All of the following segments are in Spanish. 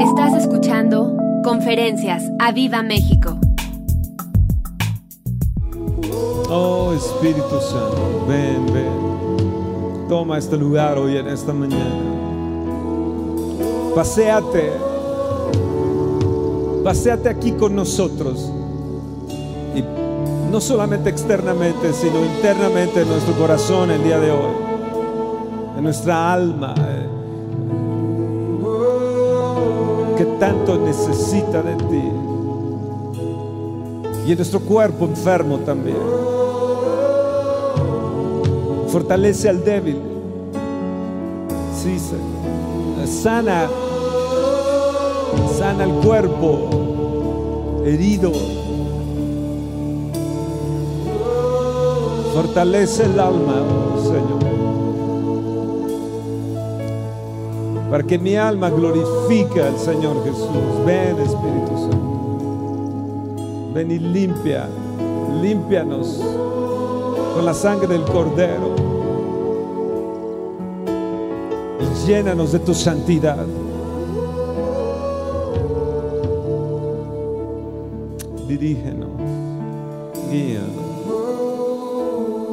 Estás escuchando Conferencias a Viva México. Oh Espíritu Santo, ven, ven. Toma este lugar hoy en esta mañana. Paseate. Paseate aquí con nosotros. Y no solamente externamente, sino internamente en nuestro corazón el día de hoy. En nuestra alma. Tanto necesita de ti. Y en nuestro cuerpo enfermo también. Fortalece al débil. Sí. Sana. Sana el cuerpo herido. Fortalece el alma, Para que mi alma glorifique al Señor Jesús. Ven, Espíritu Santo. Ven y limpia. Límpianos con la sangre del Cordero. Y llénanos de tu santidad. Dirígenos. Guíanos.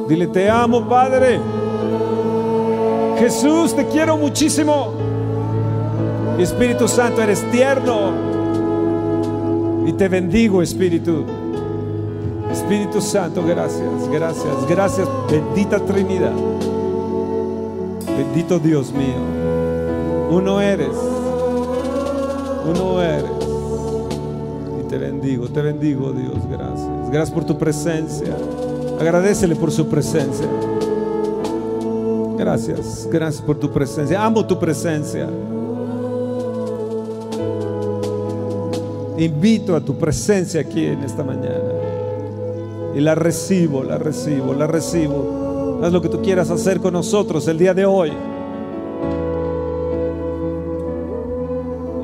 Dile, te amo, Padre. Jesús, te quiero muchísimo. Espíritu Santo, eres tierno. Y te bendigo, Espíritu. Espíritu Santo, gracias, gracias, gracias. Bendita Trinidad. Bendito Dios mío. Uno eres. Uno eres. Y te bendigo, te bendigo, Dios. Gracias. Gracias por tu presencia. Agradecele por su presencia. Gracias, gracias por tu presencia. Amo tu presencia. Invito a tu presencia aquí en esta mañana. Y la recibo, la recibo, la recibo. Haz lo que tú quieras hacer con nosotros el día de hoy.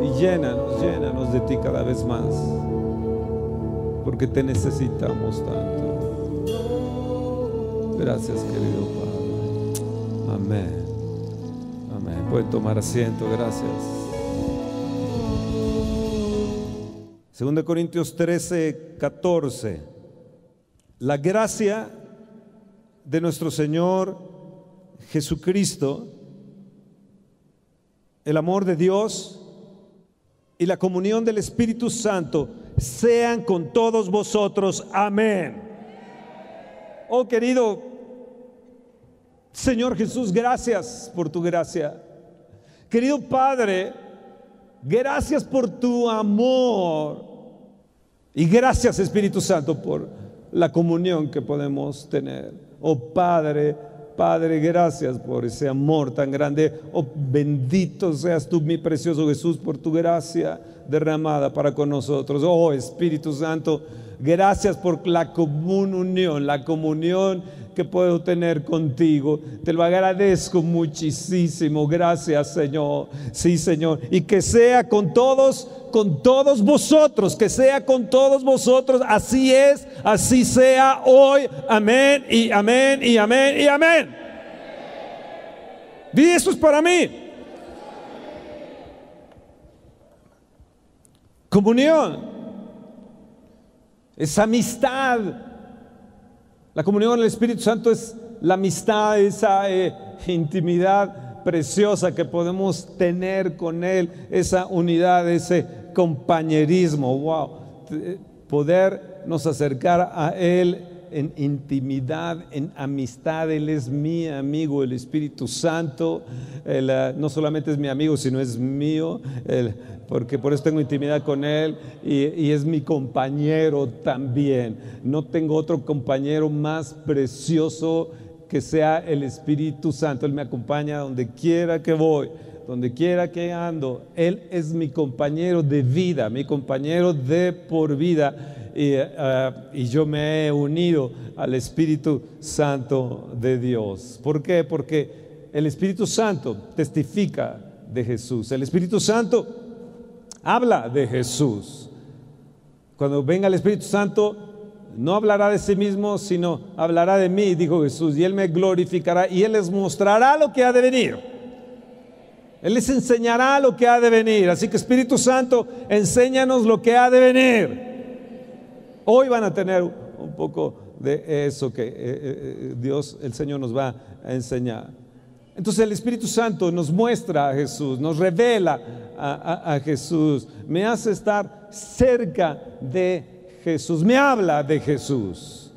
Y llénanos, llénanos de ti cada vez más. Porque te necesitamos tanto. Gracias, querido Padre. Amén. Amén. Pueden tomar asiento, gracias. 2 Corintios 13, 14. La gracia de nuestro Señor Jesucristo, el amor de Dios y la comunión del Espíritu Santo sean con todos vosotros. Amén. Oh querido Señor Jesús, gracias por tu gracia. Querido Padre, gracias por tu amor. Y gracias Espíritu Santo por la comunión que podemos tener. Oh Padre, Padre, gracias por ese amor tan grande. Oh bendito seas tú, mi precioso Jesús, por tu gracia derramada para con nosotros. Oh Espíritu Santo, gracias por la comunión, la comunión que puedo tener contigo. Te lo agradezco muchísimo. Gracias, Señor. Sí, Señor. Y que sea con todos, con todos vosotros, que sea con todos vosotros. Así es, así sea hoy. Amén y amén y amén y amén. Di esto es para mí. Comunión. Es amistad. La comunión con el Espíritu Santo es la amistad, esa eh, intimidad preciosa que podemos tener con Él, esa unidad, ese compañerismo. Wow. Podernos acercar a Él en intimidad, en amistad. Él es mi amigo, el Espíritu Santo. Él, uh, no solamente es mi amigo, sino es mío, él, porque por eso tengo intimidad con Él y, y, es mi compañero también. No tengo otro compañero más precioso que sea el Espíritu Santo. Él me acompaña donde quiera que voy. Donde quiera que ando, Él es mi compañero de vida, mi compañero de por vida y, uh, y, yo me he unido al Espíritu Santo de Dios. ¿Por qué? Porque el Espíritu Santo testifica de Jesús. El Espíritu Santo habla de Jesús. Cuando venga el Espíritu Santo, no hablará de sí mismo, sino hablará de mí, dijo Jesús, y Él me glorificará y Él les mostrará lo que ha de venir. Él les enseñará lo que ha de venir. Así que Espíritu Santo, enséñanos lo que ha de venir. Hoy van a tener un poco de eso que eh, eh, Dios, el Señor nos va a enseñar. Entonces el Espíritu Santo nos muestra a Jesús, nos revela a, Jesús, me hace estar cerca de Jesús, me habla de Jesús.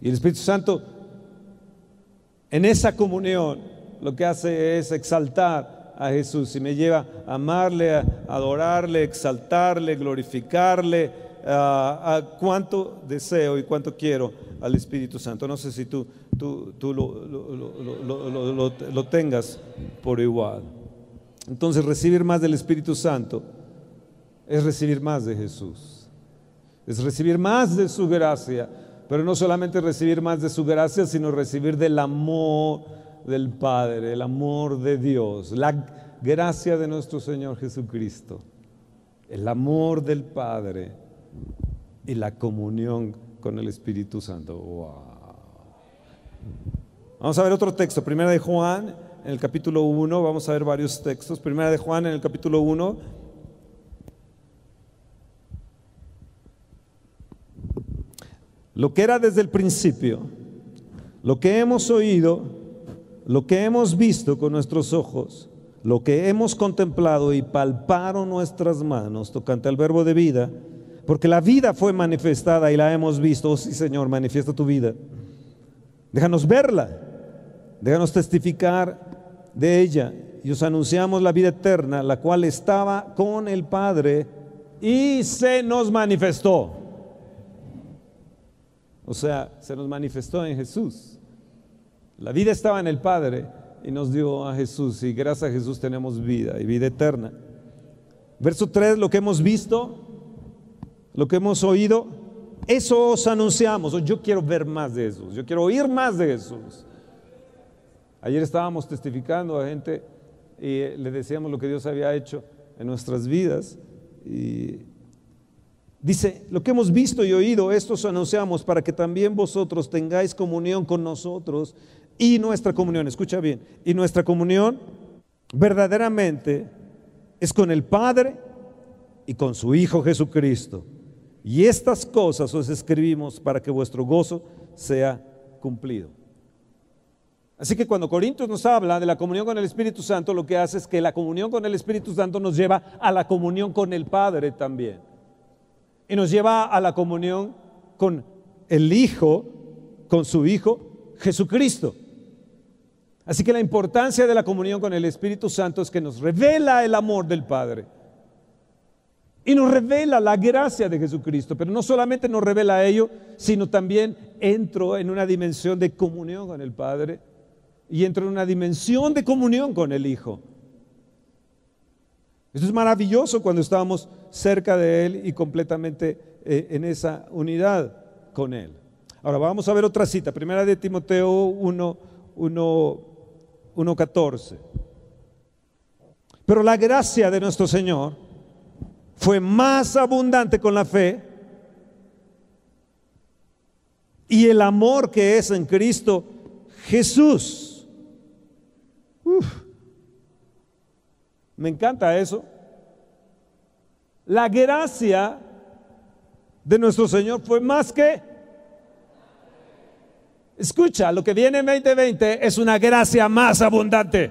Y el Espíritu Santo en esa comunión lo que hace es exaltar a Jesús y me lleva a amarle, a adorarle, exaltarle, glorificarle, a cuánto deseo y cuánto quiero al Espíritu Santo. No sé si tú, tú, tú lo, lo, lo, tengas por igual. Entonces recibir más del Espíritu Santo es recibir más de Jesús. Es recibir más de su gracia, pero no solamente recibir más de su gracia, sino recibir del amor del Padre, el amor de Dios, la gracia de nuestro Señor Jesucristo, el amor del Padre y la comunión con el Espíritu Santo. Vamos a ver otro texto, Primera de Juan, en el capítulo 1, vamos a ver varios textos. Primera de Juan, en el capítulo 1. Lo que era desde el principio, lo que hemos oído, lo que hemos visto con nuestros ojos, lo que hemos contemplado y palparon nuestras manos tocante al verbo de vida, porque la vida fue manifestada y la hemos visto. Oh sí, Señor, manifiesta tu vida. Déjanos verla. Déjanos testificar de ella. Y os anunciamos la vida eterna, la cual estaba con el Padre y se nos manifestó. O sea, se nos manifestó en Jesús. La vida estaba en el Padre y nos dio a Jesús. Y gracias a Jesús tenemos vida y vida eterna. Verso 3, lo que hemos visto, lo que hemos oído, eso os anunciamos. Yo quiero ver más de Jesús, yo quiero oír más de Jesús. Ayer estábamos testificando a gente y le decíamos lo que Dios había hecho en nuestras vidas. Dice, lo que hemos visto y oído, esto os anunciamos para que también vosotros tengáis comunión con nosotros y nuestra comunión, escucha bien, y nuestra comunión verdaderamente es con el Padre y con su Hijo Jesucristo. Y estas cosas os escribimos para que vuestro gozo sea cumplido. Así que cuando Corintios nos habla de la comunión con el Espíritu Santo, lo que hace es que la comunión con el Espíritu Santo nos lleva a la comunión con el Padre también. Y nos lleva a la comunión con el Hijo, con su Hijo Jesucristo. Así que la importancia de la comunión con el Espíritu Santo es que nos revela el amor del Padre y nos revela la gracia de Jesucristo, pero no solamente nos revela ello, sino también entro en una dimensión de comunión con el Padre y entro en una dimensión de comunión con el Hijo. Eso es maravilloso cuando estamos cerca de Él y completamente eh, en esa unidad con Él. Ahora vamos a ver otra cita, primera de Timoteo 1, 1, 1 14. Pero la gracia de nuestro Señor fue más abundante con la fe y el amor que es en Cristo Jesús. me encanta eso. La gracia de nuestro Señor fue más que... Escucha, lo que viene en 2020 es una gracia más abundante.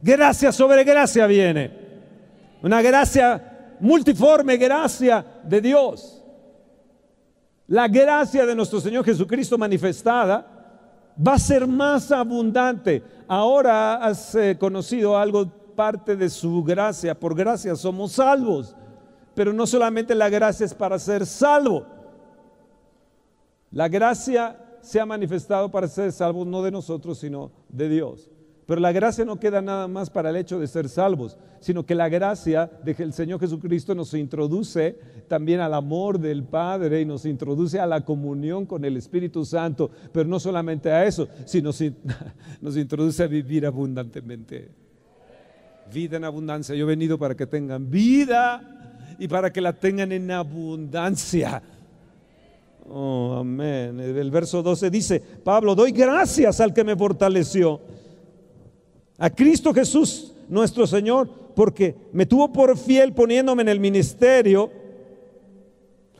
Gracia sobre gracia viene. Una gracia multiforme, gracia de Dios. La gracia de nuestro Señor Jesucristo manifestada va a ser más abundante. Ahora has eh, conocido algo, parte de su gracia. Por gracia somos salvos. Pero no solamente la gracia es para ser salvo. La gracia se ha manifestado para ser salvos no de nosotros, sino de Dios. Pero la gracia no queda nada más para el hecho de ser salvos, sino que la gracia del Señor Jesucristo nos introduce también al amor del Padre y nos introduce a la comunión con el Espíritu Santo, pero no solamente a eso, sino nos introduce a vivir abundantemente. Vida en abundancia. Yo he venido para que tengan vida y para que la tengan en abundancia. Oh, amén. El verso 12 dice, Pablo, doy gracias al que me fortaleció a Cristo Jesús, nuestro Señor, porque me tuvo por fiel poniéndome en el ministerio,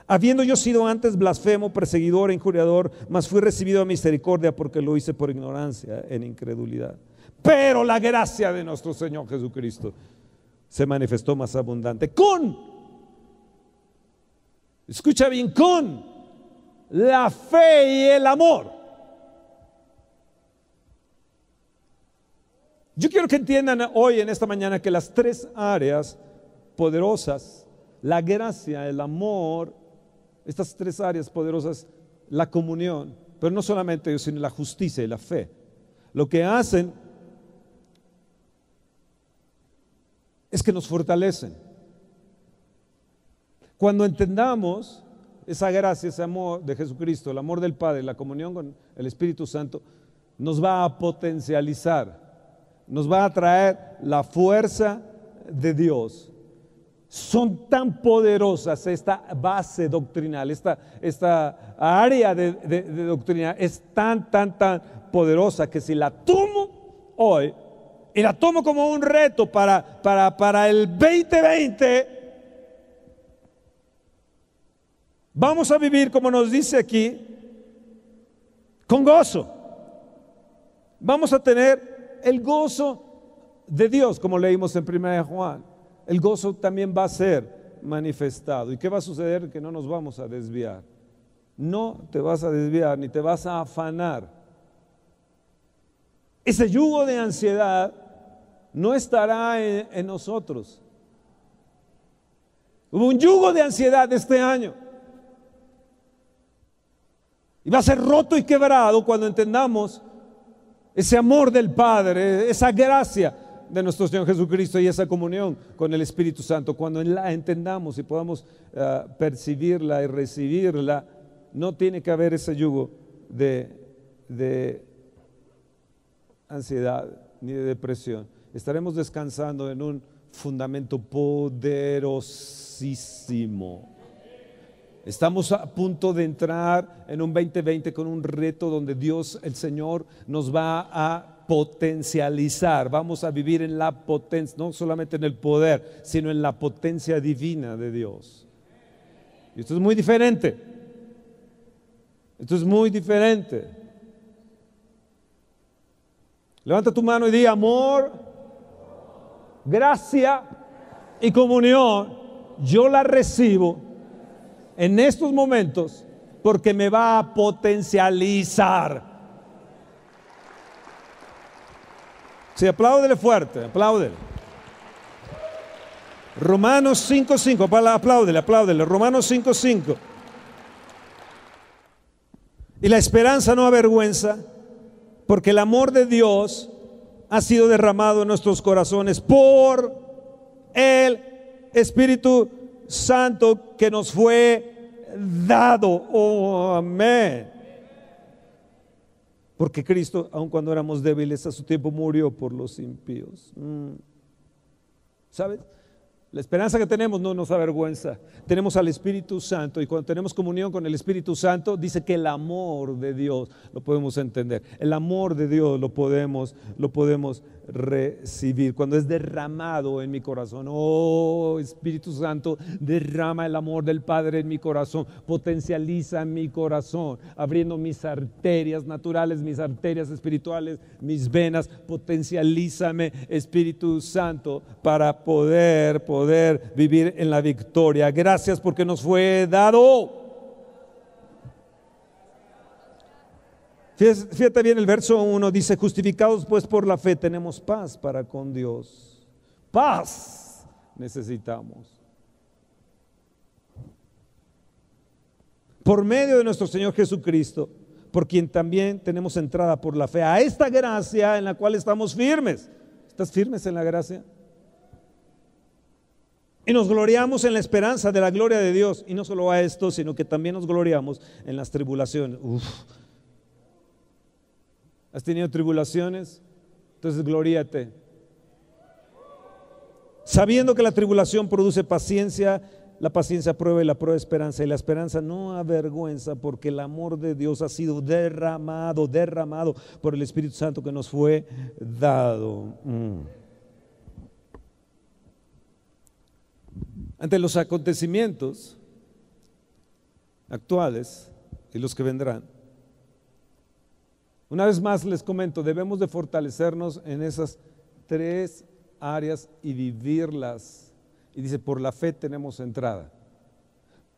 habiendo yo sido antes blasfemo, perseguidor, injuriador, mas fui recibido a misericordia porque lo hice por ignorancia, en incredulidad. Pero la gracia de nuestro Señor Jesucristo se manifestó más abundante con, escucha bien, con la fe y el amor. Yo quiero que entiendan hoy, en esta mañana, que las tres áreas poderosas, la gracia, el amor, estas tres áreas poderosas, la comunión, pero no solamente ellos, sino la justicia y la fe, lo que hacen es que nos fortalecen. Cuando entendamos esa gracia, ese amor de Jesucristo, el amor del Padre, la comunión con el Espíritu Santo, nos va a potencializar nos va a traer la fuerza de Dios. Son tan poderosas esta base doctrinal, esta, esta área de, doctrina es tan, tan, tan poderosa que si la tomo hoy y la tomo como un reto para, para, para el 2020, vamos a vivir, como nos dice aquí, con gozo. Vamos a tener el gozo de Dios, como leímos en 1 Juan, el gozo también va a ser manifestado. ¿Y qué va a suceder? Que no nos vamos a desviar. No te vas a desviar ni te vas a afanar. Ese yugo de ansiedad no estará en, en nosotros. Hubo un yugo de ansiedad este año. Y va a ser roto y quebrado cuando entendamos ese amor del Padre, esa gracia de nuestro Señor Jesucristo y esa comunión con el Espíritu Santo, cuando la entendamos y podamos eh, percibirla y recibirla, no tiene que haber ese yugo de, de ansiedad ni de depresión. Estaremos descansando en un fundamento poderosísimo Estamos a punto de entrar en un 2020 con un reto donde Dios, el Señor, nos va a potencializar. Vamos a vivir en la potencia, no solamente en el poder, sino en la potencia divina de Dios. Y esto es muy diferente. Esto es muy diferente. Levanta tu mano y di amor, gracia y comunión. Yo la recibo en estos momentos porque me va a potencializar. Sí, apláudele fuerte, apláudele. Romanos 5.5, apláudele, apláudele. Romanos 5.5. Y la esperanza no avergüenza, porque el amor de Dios ha sido derramado en nuestros corazones por el Espíritu Santo que nos fue dado. Oh, amén. Porque Cristo, aun cuando éramos débiles, a su tiempo murió por los impíos. Mm. ¿Sabes? La esperanza que tenemos no nos avergüenza. Tenemos al Espíritu Santo y cuando tenemos comunión con el Espíritu Santo, dice que el amor de Dios lo podemos entender. El amor de Dios lo podemos, lo podemos recibir. Cuando es derramado en mi corazón, oh Espíritu Santo, derrama el amor del Padre en mi corazón, potencializa mi corazón, abriendo mis arterias naturales, mis arterias espirituales, mis venas, potencialízame Espíritu Santo para poder, poder vivir en la victoria. Gracias porque nos fue dado. Fíjate bien, el verso 1 dice, justificados pues por la fe tenemos paz para con Dios. Paz necesitamos. Por medio de nuestro Señor Jesucristo, por quien también tenemos entrada por la fe a esta gracia en la cual estamos firmes. ¿Estás firmes en la gracia? Y nos gloriamos en la esperanza de la gloria de Dios. Y no solo a esto, sino que también nos gloriamos en las tribulaciones. Uf ¿Has tenido tribulaciones? Entonces gloríate. Sabiendo que la tribulación produce paciencia la paciencia prueba y la prueba esperanza. Y la esperanza no avergüenza porque el amor de Dios ha sido derramado, derramado por el Espíritu Santo que nos fue dado. Mm. Ante los acontecimientos actuales y los que vendrán, una vez más les comento, debemos de fortalecernos en esas tres áreas y vivirlas. Y dice, por la fe tenemos entrada.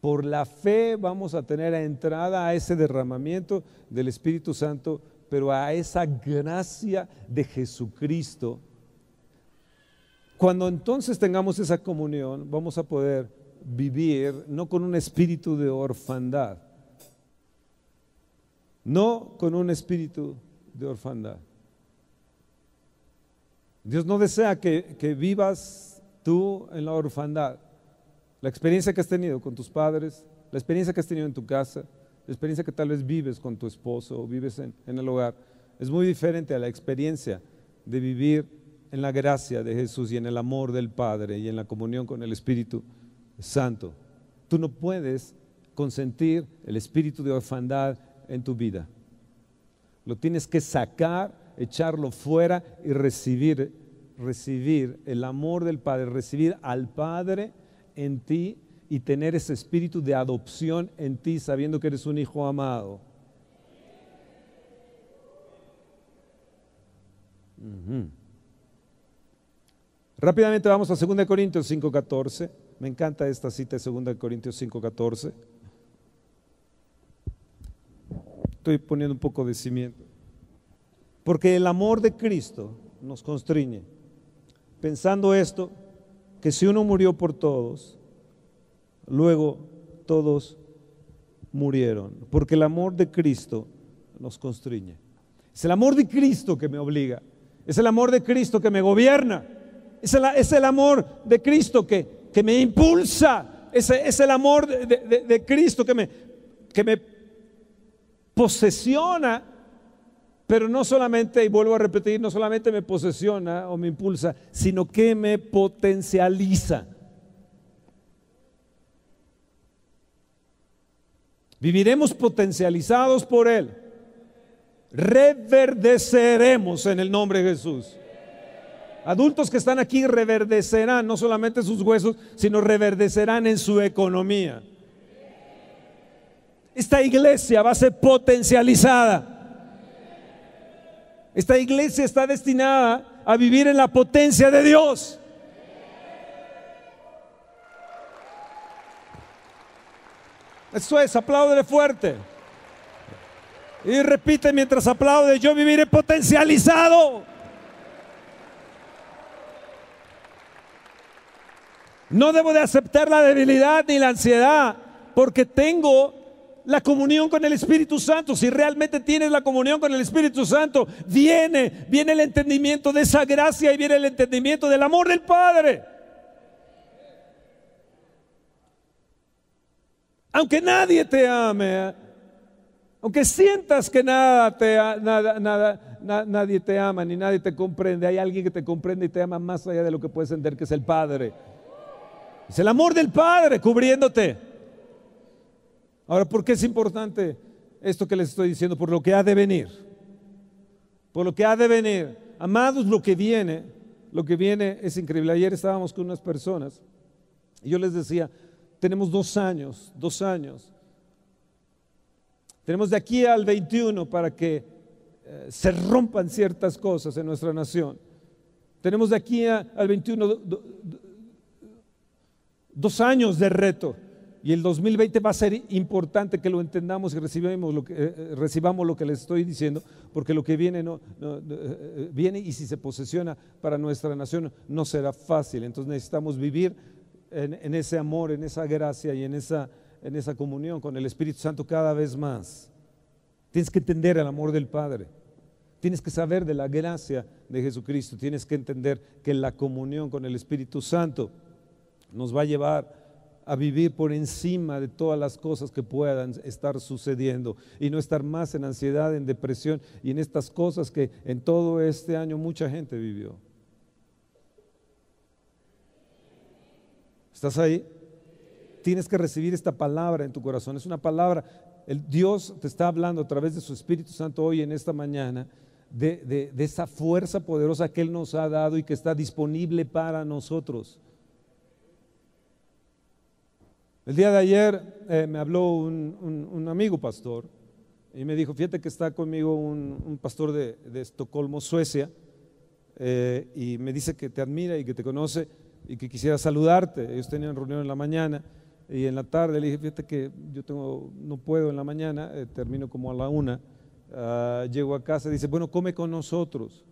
Por la fe vamos a tener entrada a ese derramamiento del Espíritu Santo, pero a esa gracia de Jesucristo. Cuando entonces tengamos esa comunión, vamos a poder vivir no con un espíritu de orfandad, no con un espíritu de orfandad. Dios no desea que, que, vivas tú en la orfandad. La experiencia que has tenido con tus padres, la experiencia que has tenido en tu casa, la experiencia que tal vez vives con tu esposo o vives en, en el hogar, es muy diferente a la experiencia de vivir en la gracia de Jesús y en el amor del Padre y en la comunión con el Espíritu Santo. Tú no puedes consentir el espíritu de orfandad en tu vida. Lo tienes que sacar, echarlo fuera y recibir, recibir el amor del Padre, recibir al Padre en ti y tener ese espíritu de adopción en ti, sabiendo que eres un hijo amado. Rápidamente vamos a 2 Corintios 5:14. Me encanta esta cita de 2 Corintios 5:14. Estoy poniendo un poco de cimiento. Porque el amor de Cristo nos constriñe. Pensando esto, que si uno murió por todos, luego todos murieron. Porque el amor de Cristo nos constriñe. Es el amor de Cristo que me obliga. Es el amor de Cristo que me gobierna. Es el, es el amor de Cristo que, que me impulsa. Es, es el amor de, de, de Cristo que me, que me posesiona, pero no solamente, y vuelvo a repetir, no solamente me posesiona o me impulsa, sino que me potencializa. Viviremos potencializados por Él. Reverdeceremos en el nombre de Jesús. Adultos que están aquí reverdecerán no solamente sus huesos, sino reverdecerán en su economía esta iglesia va a ser potencializada. Esta iglesia está destinada a vivir en la potencia de Dios. Eso es, aplaude fuerte. Y repite mientras aplaude, yo viviré potencializado. No debo de aceptar la debilidad ni la ansiedad, porque tengo la comunión con el Espíritu Santo. Si realmente tienes la comunión con el Espíritu Santo, viene, viene el entendimiento de esa gracia y viene el entendimiento del amor del Padre. Aunque nadie te ame, aunque sientas que nada te, nada, nada, nadie te ama ni nadie te comprende, hay alguien que te comprende y te ama más allá de lo que puedes entender, que es el Padre. Es el amor del Padre cubriéndote. Ahora, ¿por qué es importante esto que les estoy diciendo? Por lo que ha de venir. Por lo que ha de venir. Amados, lo que viene, lo que viene es increíble. Ayer estábamos con unas personas y yo les decía, tenemos dos años, dos años. Tenemos de aquí al 21 para que eh, se rompan ciertas cosas en nuestra nación. Tenemos de aquí al 21 dos años de reto. Y el 2020 va a ser importante que lo entendamos y recibamos lo que, eh, eh, recibamos lo que les estoy diciendo, porque lo que viene, no, eh, viene y si se posesiona para nuestra nación no será fácil. Entonces necesitamos vivir en, en ese amor, en esa gracia y en esa, en esa comunión con el Espíritu Santo cada vez más. Tienes que entender el amor del Padre. Tienes que saber de la gracia de Jesucristo. Tienes que entender que la comunión con el Espíritu Santo nos va a llevar a vivir por encima de todas las cosas que puedan estar sucediendo y no estar más en ansiedad, en depresión y en estas cosas que en todo este año mucha gente vivió. ¿Estás ahí? tienes que recibir esta palabra en tu corazón. Es una palabra, el Dios te está hablando a través de su Espíritu Santo hoy en esta mañana de, esa fuerza poderosa que Él nos ha dado y que está disponible para nosotros. El día de ayer eh, me habló un, amigo pastor y me dijo, fíjate que está conmigo un, pastor de, Estocolmo, Suecia, eh, y me dice que te admira y que te conoce y que quisiera saludarte. Ellos tenían reunión en la mañana y en la tarde le dije, fíjate que yo tengo, no puedo en la mañana, eh, termino como a la una. Ah, llego a casa y dice, bueno, come con nosotros.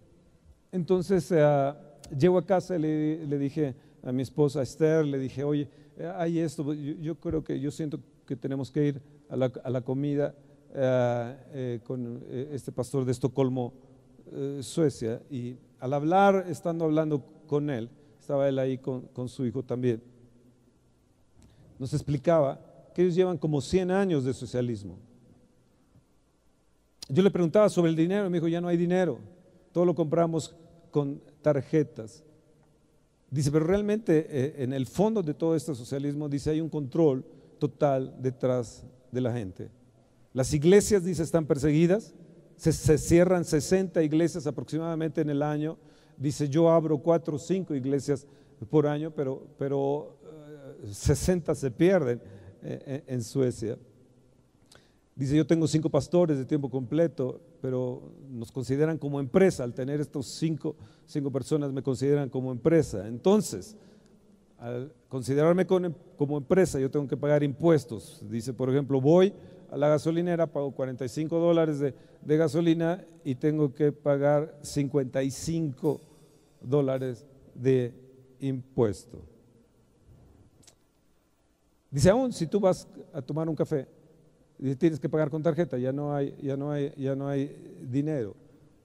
Entonces uh, llego a casa y le, dije a mi esposa Esther, le dije, oye, hay esto, yo, creo que yo siento que tenemos que ir a la, comida ah, eh, con eh, este pastor de Estocolmo, eh, Suecia, y al hablar, estando hablando con él, estaba él ahí con, con su hijo también, nos explicaba que ellos llevan como 100 años de socialismo. Yo le preguntaba sobre el dinero, me dijo, ya no hay dinero, todo lo compramos con tarjetas. Dice, pero realmente eh, en el fondo de todo este socialismo, dice, hay un control total detrás de la gente. Las iglesias, dice, están perseguidas, se, cierran 60 iglesias aproximadamente en el año. Dice, yo abro cuatro o cinco iglesias por año, pero, pero 60 eh, se pierden eh, en Suecia. Dice, yo tengo cinco pastores de tiempo completo, pero nos consideran como empresa. Al tener estos cinco, cinco personas me consideran como empresa. Entonces, al considerarme como empresa, yo tengo que pagar impuestos. Dice, por ejemplo, voy a la gasolinera, pago 45 dólares de, de gasolina y tengo que pagar 55 dólares de impuesto. Dice, aún si tú vas a tomar un café, tienes que pagar con tarjeta, ya no hay, ya no hay, ya no hay dinero.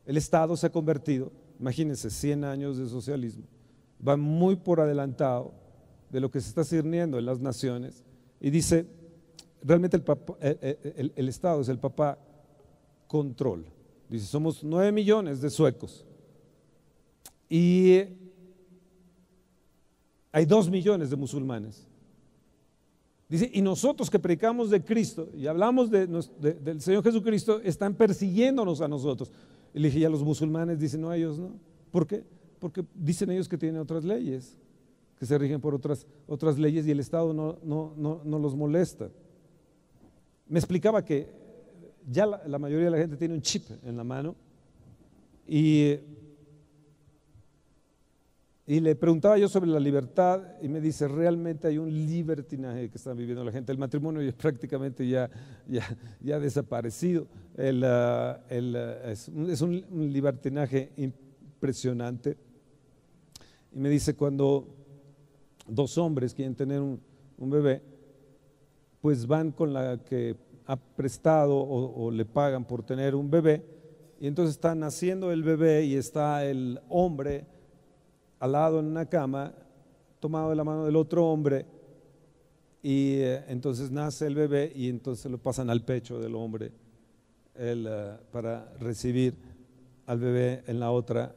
El Estado se ha convertido, imagínense, 100 años de socialismo, va muy por adelantado de lo que se está sirviendo en las naciones y dice, realmente el, el Estado es el papá control. Dice, somos 9 millones de suecos y hay 2 millones de musulmanes. Dice, y nosotros que predicamos de Cristo y hablamos de, del Señor Jesucristo, están persiguiéndonos a nosotros. Y le dije, ya los musulmanes dicen, no, ellos no. ¿Por qué? Porque dicen ellos que tienen otras leyes, que se rigen por otras, otras leyes y el Estado no, no, no, no los molesta. Me explicaba que ya la, la mayoría de la gente tiene un chip en la mano y y le preguntaba yo sobre la libertad y me dice, realmente hay un libertinaje que está viviendo la gente. El matrimonio es prácticamente ya, ya, ya desaparecido. El, ah, el, ah, es, un, libertinaje impresionante. Y me dice, cuando dos hombres quieren tener un, un bebé, pues van con la que ha prestado o, o le pagan por tener un bebé. Y entonces está naciendo el bebé y está el hombre al lado en una cama, tomado de la mano del otro hombre, y eh, entonces nace el bebé y entonces lo pasan al pecho del hombre eh, para recibir al bebé en la otra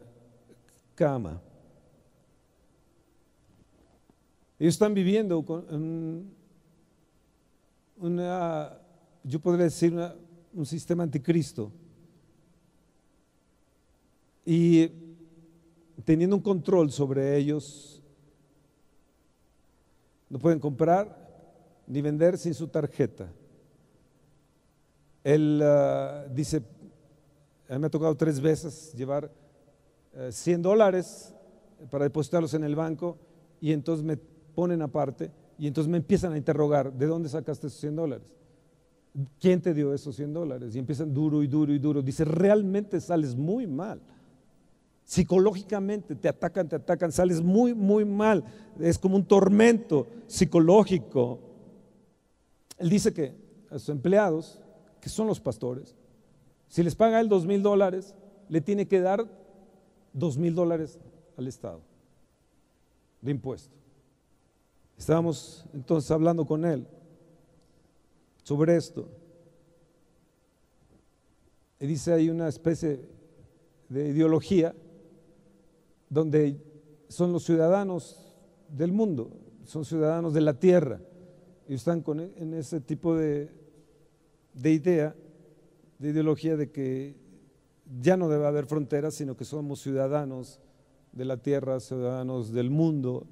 cama. Ellos están viviendo con una, yo podría decir, un sistema anticristo. Y teniendo un control sobre ellos, no pueden comprar ni vender sin su tarjeta. Él ah, dice, a mí me ha tocado tres veces llevar 100 eh, dólares para depositarlos en el banco y entonces me ponen aparte y entonces me empiezan a interrogar, ¿de dónde sacaste esos 100 dólares? ¿Quién te dio esos 100 dólares? Y empiezan duro y duro y duro. Dice, realmente sales muy mal. Psicológicamente te atacan, te atacan, sales muy, muy mal. Es como un tormento psicológico. Él dice que a sus empleados, que son los pastores, si les paga él dos mil dólares, le tiene que dar dos mil dólares al Estado de impuesto. Estábamos entonces hablando con él sobre esto. Y dice hay una especie de ideología donde son los ciudadanos del mundo, son ciudadanos de la tierra. y están e, en ese tipo de, de idea, de ideología de que ya no debe haber fronteras, sino que somos ciudadanos de la tierra, ciudadanos del mundo,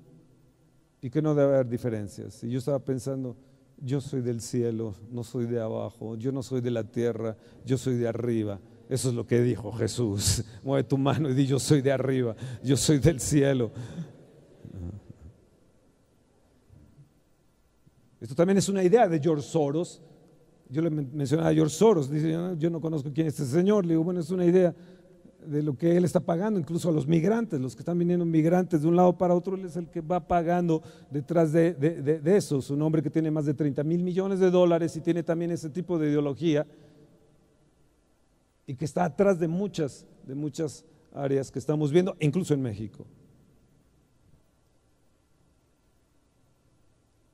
y que no debe haber diferencias. Y yo estaba pensando, yo soy del cielo, no soy de abajo, yo no soy de la tierra, yo soy de arriba. Eso es lo que dijo Jesús. Mueve tu mano y di, yo soy de arriba, yo soy del cielo. Esto también es una idea de George Soros. Yo le mencionaba a George Soros, dice, yo no conozco quién es este señor. Le digo, bueno, es una idea de lo que él está pagando, incluso a los migrantes, los que están viniendo migrantes de un lado para otro, él es el que va pagando detrás de, eso. Es un hombre que tiene más de 30 mil millones de dólares y tiene también ese tipo de ideología y que está atrás de muchas, de muchas áreas que estamos viendo, incluso en México.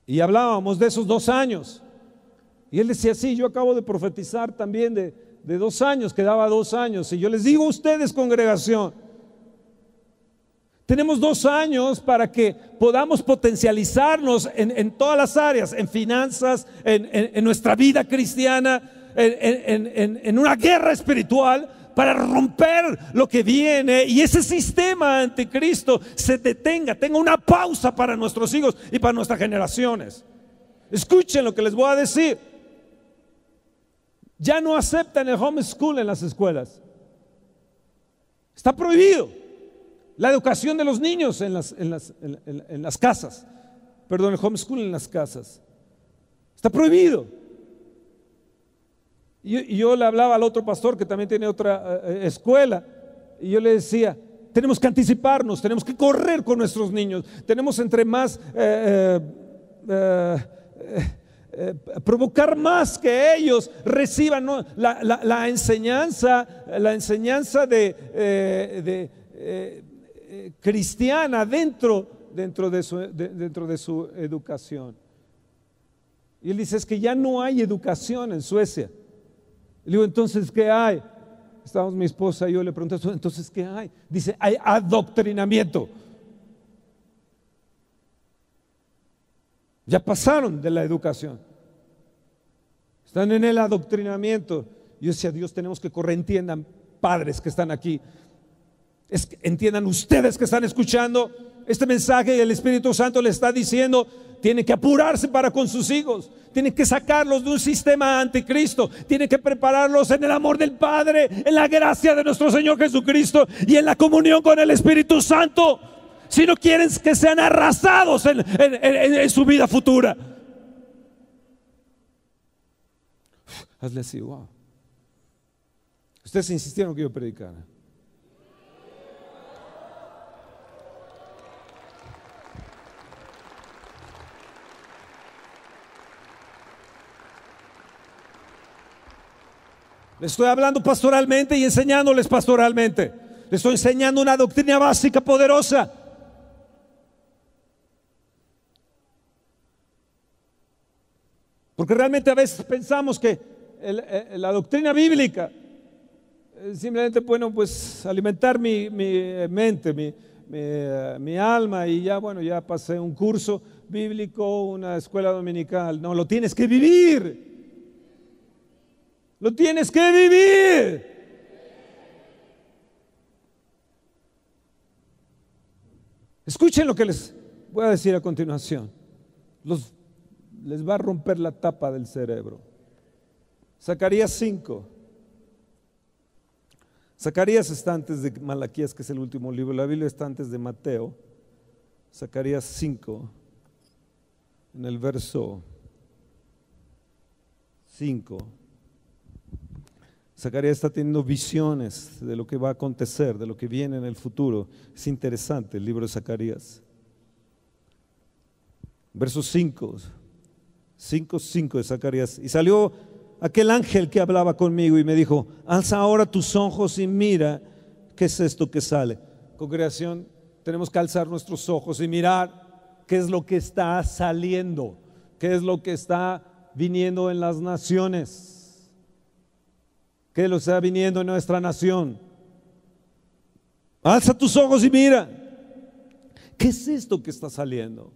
Y hablábamos de esos dos años. Y él decía, sí, yo acabo de profetizar también de, de dos años, quedaba dos años. Y yo les digo a ustedes, congregación, tenemos dos años para que podamos potencializarnos en, todas las áreas, en finanzas, en, nuestra vida cristiana, en, una guerra espiritual, para romper lo que viene y ese sistema anticristo se detenga, tenga una pausa para nuestros hijos y para nuestras generaciones. Escuchen lo que les voy a decir. Ya no aceptan el homeschool en las escuelas. Está prohibido. La educación de los niños en las, casas. Perdón, el homeschool en las casas. Está prohibido. Y yo, le hablaba al otro pastor que también tiene otra eh, eh, escuela. Y yo le decía, tenemos que anticiparnos, tenemos que correr con nuestros niños. Tenemos entre más... Eh, provocar más que ellos reciban la, enseñanza, la enseñanza de, cristiana dentro, dentro, de su, dentro de su educación. Y él dice, es que ya no hay educación en Suecia. Le digo, entonces, ¿qué hay? Estábamos mi esposa y yo le pregunté, entonces, ¿qué hay? Dice, hay adoctrinamiento. Ya pasaron de la educación. Están en el adoctrinamiento. Yo decía, Dios, tenemos que correr, entiendan, padres que están aquí. Entiendan ustedes que están escuchando este mensaje el Espíritu Santo le está diciendo, tienen que apurarse para con sus hijos, tienen que sacarlos de un sistema anticristo, tienen que prepararlos en el amor del Padre, en la gracia de nuestro Señor Jesucristo y en la comunión con el Espíritu Santo si no quieren que sean arrasados en, su vida futura. Hazle así, wow. Ustedes insistieron que yo predicara. Le estoy hablando pastoralmente y enseñándoles pastoralmente. Le estoy enseñando una doctrina básica poderosa. Porque realmente a veces pensamos que eh, la doctrina bíblica es simplemente, bueno, pues alimentar mi, mente, mi, eh, mi, alma y ya, bueno, ya pasé un curso bíblico, una escuela dominical. No, lo tienes que vivir. Lo tienes que vivir. Escuchen lo que les voy a decir a continuación. Los les va a romper la tapa del cerebro. Zacarías 5. Zacarías está antes de Malaquías, que es el último libro. La Biblia está antes de Mateo. Zacarías 5, en el verso 5. Zacarías está teniendo visiones de lo que va a acontecer, de lo que viene en el futuro. Es interesante el libro de Zacarías. Verso 5. 5.5 de Zacarías. Y salió aquel ángel que hablaba conmigo y me dijo, alza ahora tus ojos y mira qué es esto que sale. Con creación tenemos que alzar nuestros ojos y mirar qué es lo que está saliendo, qué es lo que está viniendo en las naciones, qué es lo que está viniendo en nuestra nación. Alza tus ojos y mira, ¿qué es esto que está saliendo?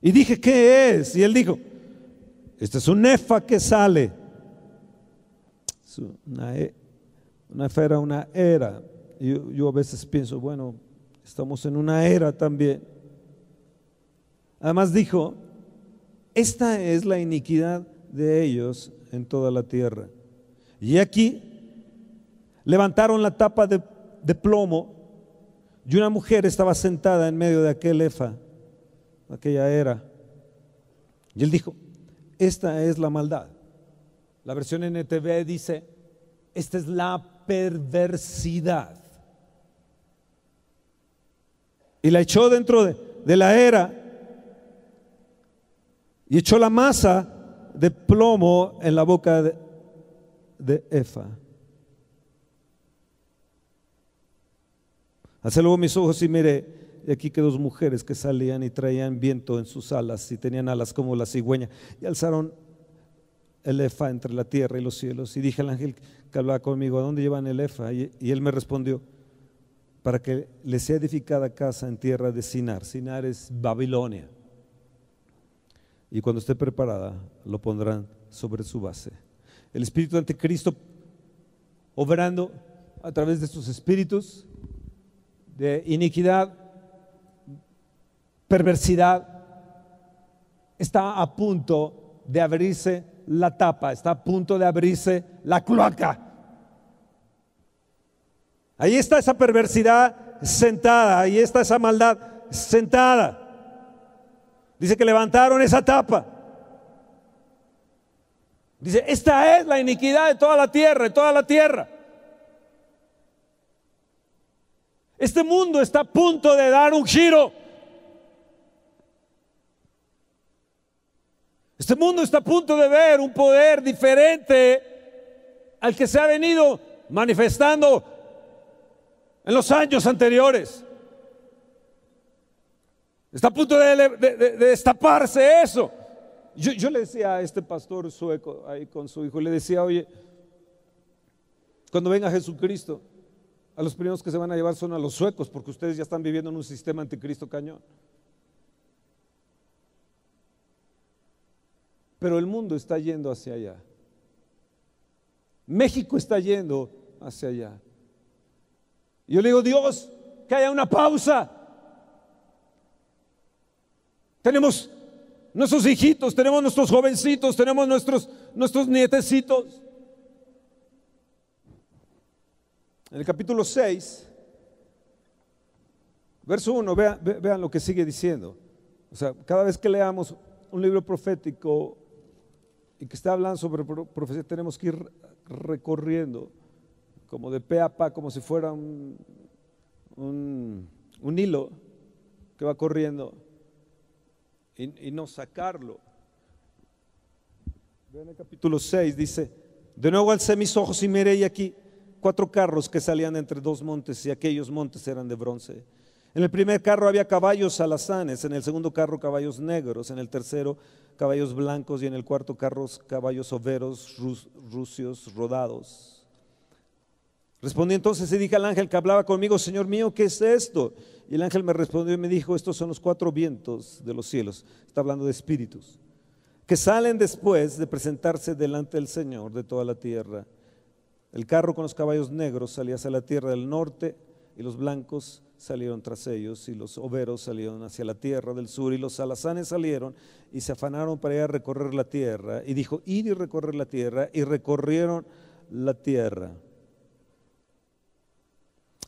Y dije, ¿qué es? Y él dijo, este es un efa que sale. Una, e, una era una era. Yo, yo a veces pienso, bueno, estamos en una era también. Además dijo, esta es la iniquidad de ellos en toda la tierra. Y aquí levantaron la tapa de, de plomo y una mujer estaba sentada en medio de aquel efa, aquella era. Y él dijo, esta es la maldad. La versión NTV dice, esta es la perversidad. Y la echó dentro de, la era y echó la masa de plomo en la boca de, de Efa. Hace luego mis ojos y miré, y aquí que dos mujeres que salían y traían viento en sus alas y tenían alas como la cigüeña y alzaron el efa entre la tierra y los cielos. Y dije al ángel que hablaba conmigo, ¿a dónde llevan el efa? Y, y él me respondió, para que les sea edificada casa en tierra de Sinar. Sinar es Babilonia. Y cuando esté preparada, lo pondrán sobre su base. El espíritu anticristo obrando a través de sus espíritus de iniquidad, perversidad, está a punto de abrirse la tapa, está a punto de abrirse la cloaca. Ahí está esa perversidad sentada, ahí está esa maldad sentada. Dice que levantaron esa tapa. Dice, esta es la iniquidad de toda la tierra, de toda la tierra. Este mundo está a punto de dar un giro. Este mundo está a punto de ver un poder diferente al que se ha venido manifestando en los años anteriores. Está a punto de, destaparse eso. Yo, le decía a este pastor sueco ahí con su hijo, le decía, oye, cuando venga Jesucristo, a los primeros que se van a llevar son a los suecos, porque ustedes ya están viviendo en un sistema anticristo cañón. Pero el mundo está yendo hacia allá. México está yendo hacia allá. Y yo le digo, Dios, que haya una pausa. Tenemos nuestros hijitos, tenemos nuestros jovencitos, tenemos nuestros, nuestros nietecitos. En el capítulo 6, verso 1, vean, vean lo que sigue diciendo. O sea, cada vez que leamos un libro profético y que está hablando sobre profecía, tenemos que ir recorriendo como de pe a pa, como si fuera un, un, hilo que va corriendo y, no sacarlo. Vean el capítulo 6, dice, de nuevo alcé mis ojos y miré y aquí cuatro carros que salían entre dos montes y aquellos montes eran de bronce. En el primer carro había caballos alazanes, en el segundo carro caballos negros, en el tercero caballos blancos y en el cuarto carro caballos overos, rucios, rodados. Respondí entonces y dije al ángel que hablaba conmigo, Señor mío, ¿qué es esto? Y el ángel me respondió y me dijo, estos son los cuatro vientos de los cielos. Está hablando de espíritus, que salen después de presentarse delante del Señor de toda la tierra. El carro con los caballos negros salía hacia la tierra del norte y los blancos salieron tras ellos y los overos salieron hacia la tierra del sur y los alazanes salieron y se afanaron para ir a recorrer la tierra y dijo, ir y recorrer la tierra y recorrieron la tierra.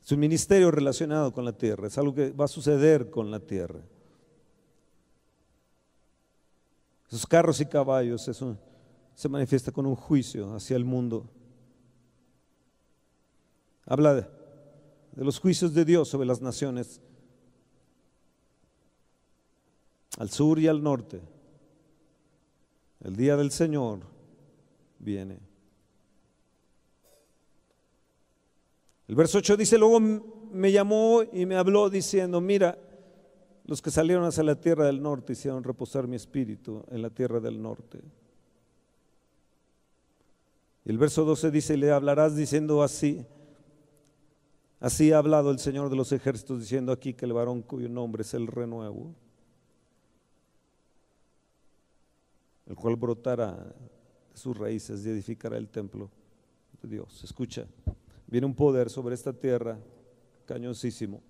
Su ministerio relacionado con la tierra, es algo que va a suceder con la tierra. Esos carros y caballos, se manifiesta con un juicio hacia el mundo. Habla de, los juicios de Dios sobre las naciones al sur y al norte. El día del Señor viene. El verso 8 dice, luego me llamó y me habló diciendo, mira, los que salieron hacia la tierra del norte hicieron reposar mi espíritu en la tierra del norte. El verso 12 dice, le hablarás diciendo así, Así ha hablado el Señor de los ejércitos diciendo aquí que el varón cuyo nombre es el renuevo. el cual brotará de sus raíces y edificará el templo de Dios. Escucha, viene un poder sobre esta tierra cañosísimo.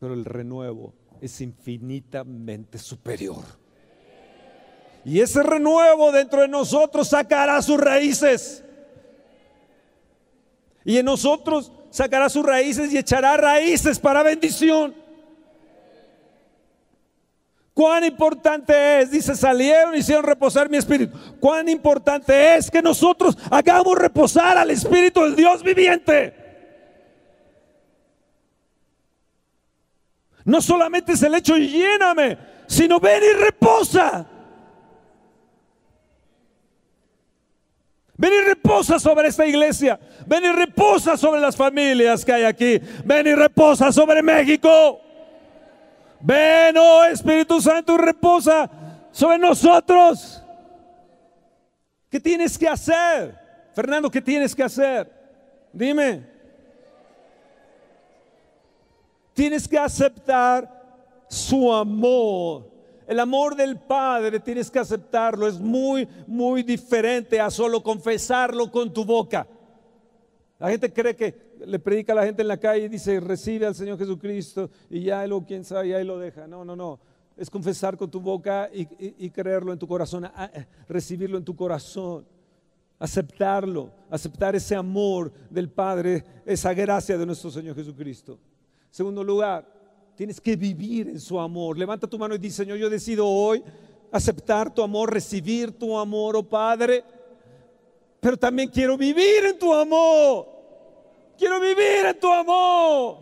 Pero el renuevo es infinitamente superior. Y ese renuevo dentro de nosotros sacará sus raíces. Y en nosotros sacará sus raíces y echará raíces para bendición. Cuán importante es, dice, salieron y hicieron reposar mi espíritu. Cuán importante es que nosotros hagamos reposar al espíritu del Dios viviente. No solamente es el hecho lléname, sino ven y reposa. Ven y reposa sobre esta iglesia. Ven y reposa sobre las familias que hay aquí. Ven y reposa sobre México. Ven, oh Espíritu Santo, reposa sobre nosotros. ¿Qué tienes que hacer? Fernando, ¿qué tienes que hacer? Dime. Tienes que aceptar su amor. El amor del Padre tienes que aceptarlo. Es muy, muy diferente a solo confesarlo con tu boca. La gente cree que le predica a la gente en la calle y dice, recibe al Señor Jesucristo y ya lo, quién sabe, ya lo deja. No, no, no. Es confesar con tu boca y, creerlo en tu corazón, recibirlo en tu corazón, aceptarlo, aceptar ese amor del Padre, esa gracia de nuestro Señor Jesucristo. Segundo lugar, tienes que vivir en su amor. Levanta tu mano y dice, Señor, yo decido hoy aceptar tu amor, recibir tu amor, oh Padre, pero también quiero vivir en tu amor. Quiero vivir en tu amor.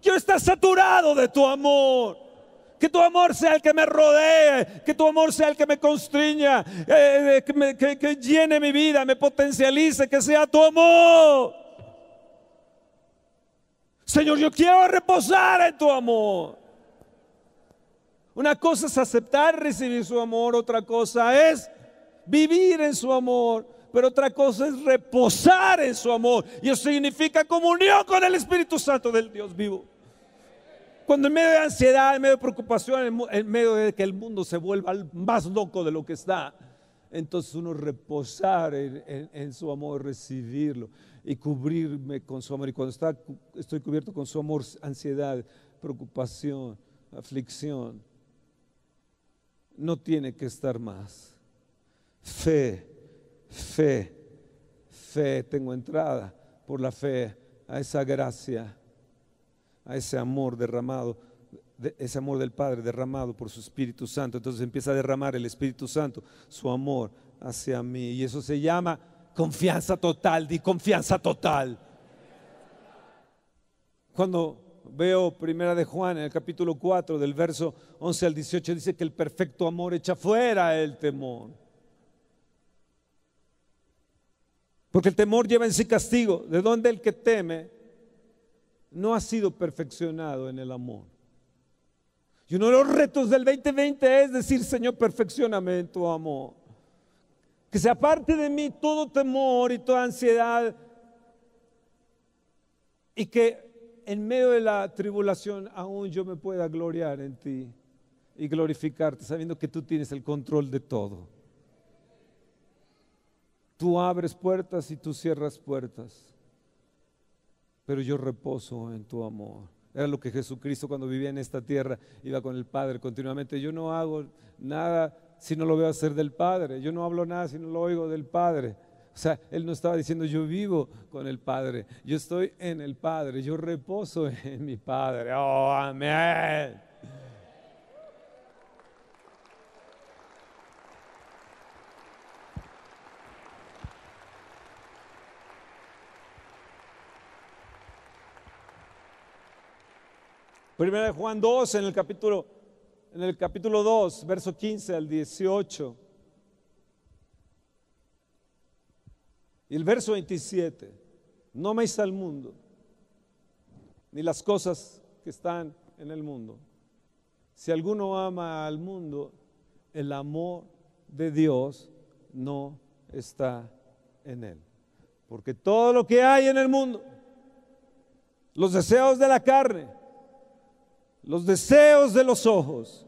Quiero estar saturado de tu amor. Que tu amor sea el que me rodee, que tu amor sea el que me constriña, eh, que, que llene mi vida, me potencialice, que sea tu amor. Señor, yo quiero reposar en tu amor. Una cosa es aceptar, recibir su amor, otra cosa es vivir en su amor pero otra cosa es reposar en su amor. Y eso significa comunión con el Espíritu Santo del Dios vivo. Cuando en medio de ansiedad, en medio de preocupación, en medio de que el mundo se vuelva más loco de lo que está, entonces uno reposar en, su amor, recibirlo y cubrirme con su amor. Y cuando está, estoy cubierto con su amor, ansiedad, preocupación, aflicción, no tiene que estar más. Fe fe, fe, tengo entrada por la fe a esa gracia, a ese amor derramado, ese amor del Padre derramado por su Espíritu Santo. Entonces empieza a derramar el Espíritu Santo su amor hacia mí. Y eso se llama confianza total, di confianza total. Cuando veo primera de Juan en el capítulo 4 del verso 11 al 18 dice que el perfecto amor echa fuera el temor. Porque el temor lleva en sí castigo, de donde el que teme no ha sido perfeccionado en el amor. Y uno de los retos del 2020 es decir, Señor, perfeccioname en tu amor. Que se aparte de mí todo temor y toda ansiedad. Y que en medio de la tribulación aún yo me pueda gloriar en ti y glorificarte, sabiendo que tú tienes el control de todo. Tú abres puertas y tú cierras puertas, pero yo reposo en tu amor. Era lo que Jesucristo cuando vivía en esta tierra iba con el Padre continuamente. Yo no hago nada si no lo veo hacer del Padre. Yo no hablo nada si no lo oigo del Padre. O sea, él no estaba diciendo yo vivo con el Padre, yo estoy en el Padre, yo reposo en mi Padre. Oh, amén. Primera de Juan 2, en el capítulo, en el capítulo 2, verso 15 al 18. Y el verso 27, no améis al mundo, ni las cosas que están en el mundo. Si alguno ama al mundo, el amor de Dios no está en él. Porque todo lo que hay en el mundo, los deseos de la carne, los deseos de los ojos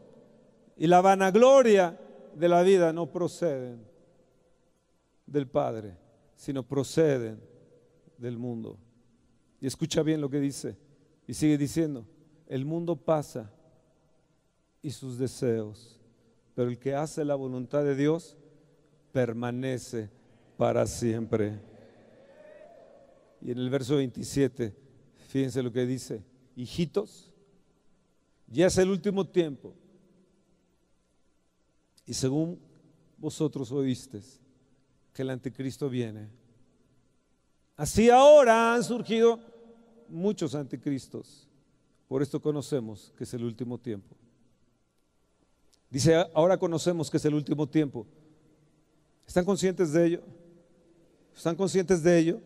y la vanagloria de la vida no proceden del Padre, sino proceden del mundo. Y escucha bien lo que dice. Y sigue diciendo, el mundo pasa y sus deseos, pero el que hace la voluntad de Dios permanece para siempre. Y en el verso 27, fíjense lo que dice, hijitos, ya es el último tiempo. Y según vosotros oísteis que el anticristo viene, así ahora han surgido muchos anticristos. Por esto conocemos que es el último tiempo. Dice, ahora conocemos que es el último tiempo. ¿Están conscientes de ello? ¿Están conscientes de ello?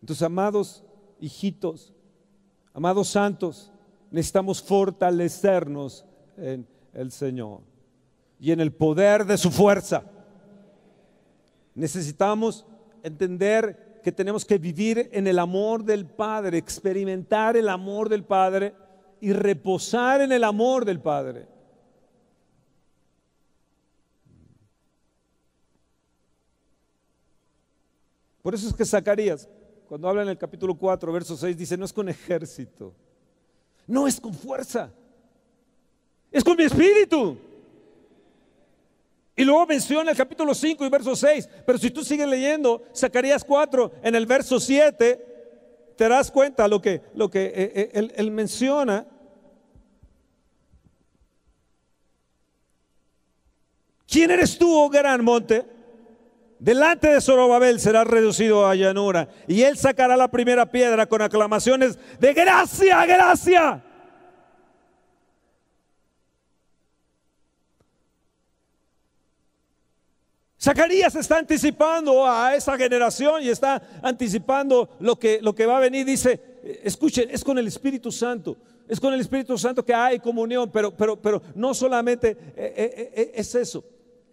Entonces, amados hijitos, amados santos, necesitamos fortalecernos en el Señor y en el poder de su fuerza. Necesitamos entender que tenemos que vivir en el amor del Padre, experimentar el amor del Padre y reposar en el amor del Padre. Por eso es que Zacarías, cuando habla en el capítulo 4, verso 6, dice, no es con ejército, no es con fuerza, es con mi espíritu. Y luego menciona el capítulo 5 y verso 6. Pero si tú sigues leyendo Zacarías 4 en el verso 7, te das cuenta lo que, lo que eh, eh, él, él menciona. ¿Quién eres tú, oh gran monte? Delante de Zorobabel será reducido a llanura y él sacará la primera piedra con aclamaciones de gracia, gracia. Zacarías está anticipando a esa generación y está anticipando lo que, lo que va a venir. Dice, escuchen, es con el Espíritu Santo. Es con el Espíritu Santo que hay comunión, pero, pero, pero no solamente eh, eh, eh, es eso.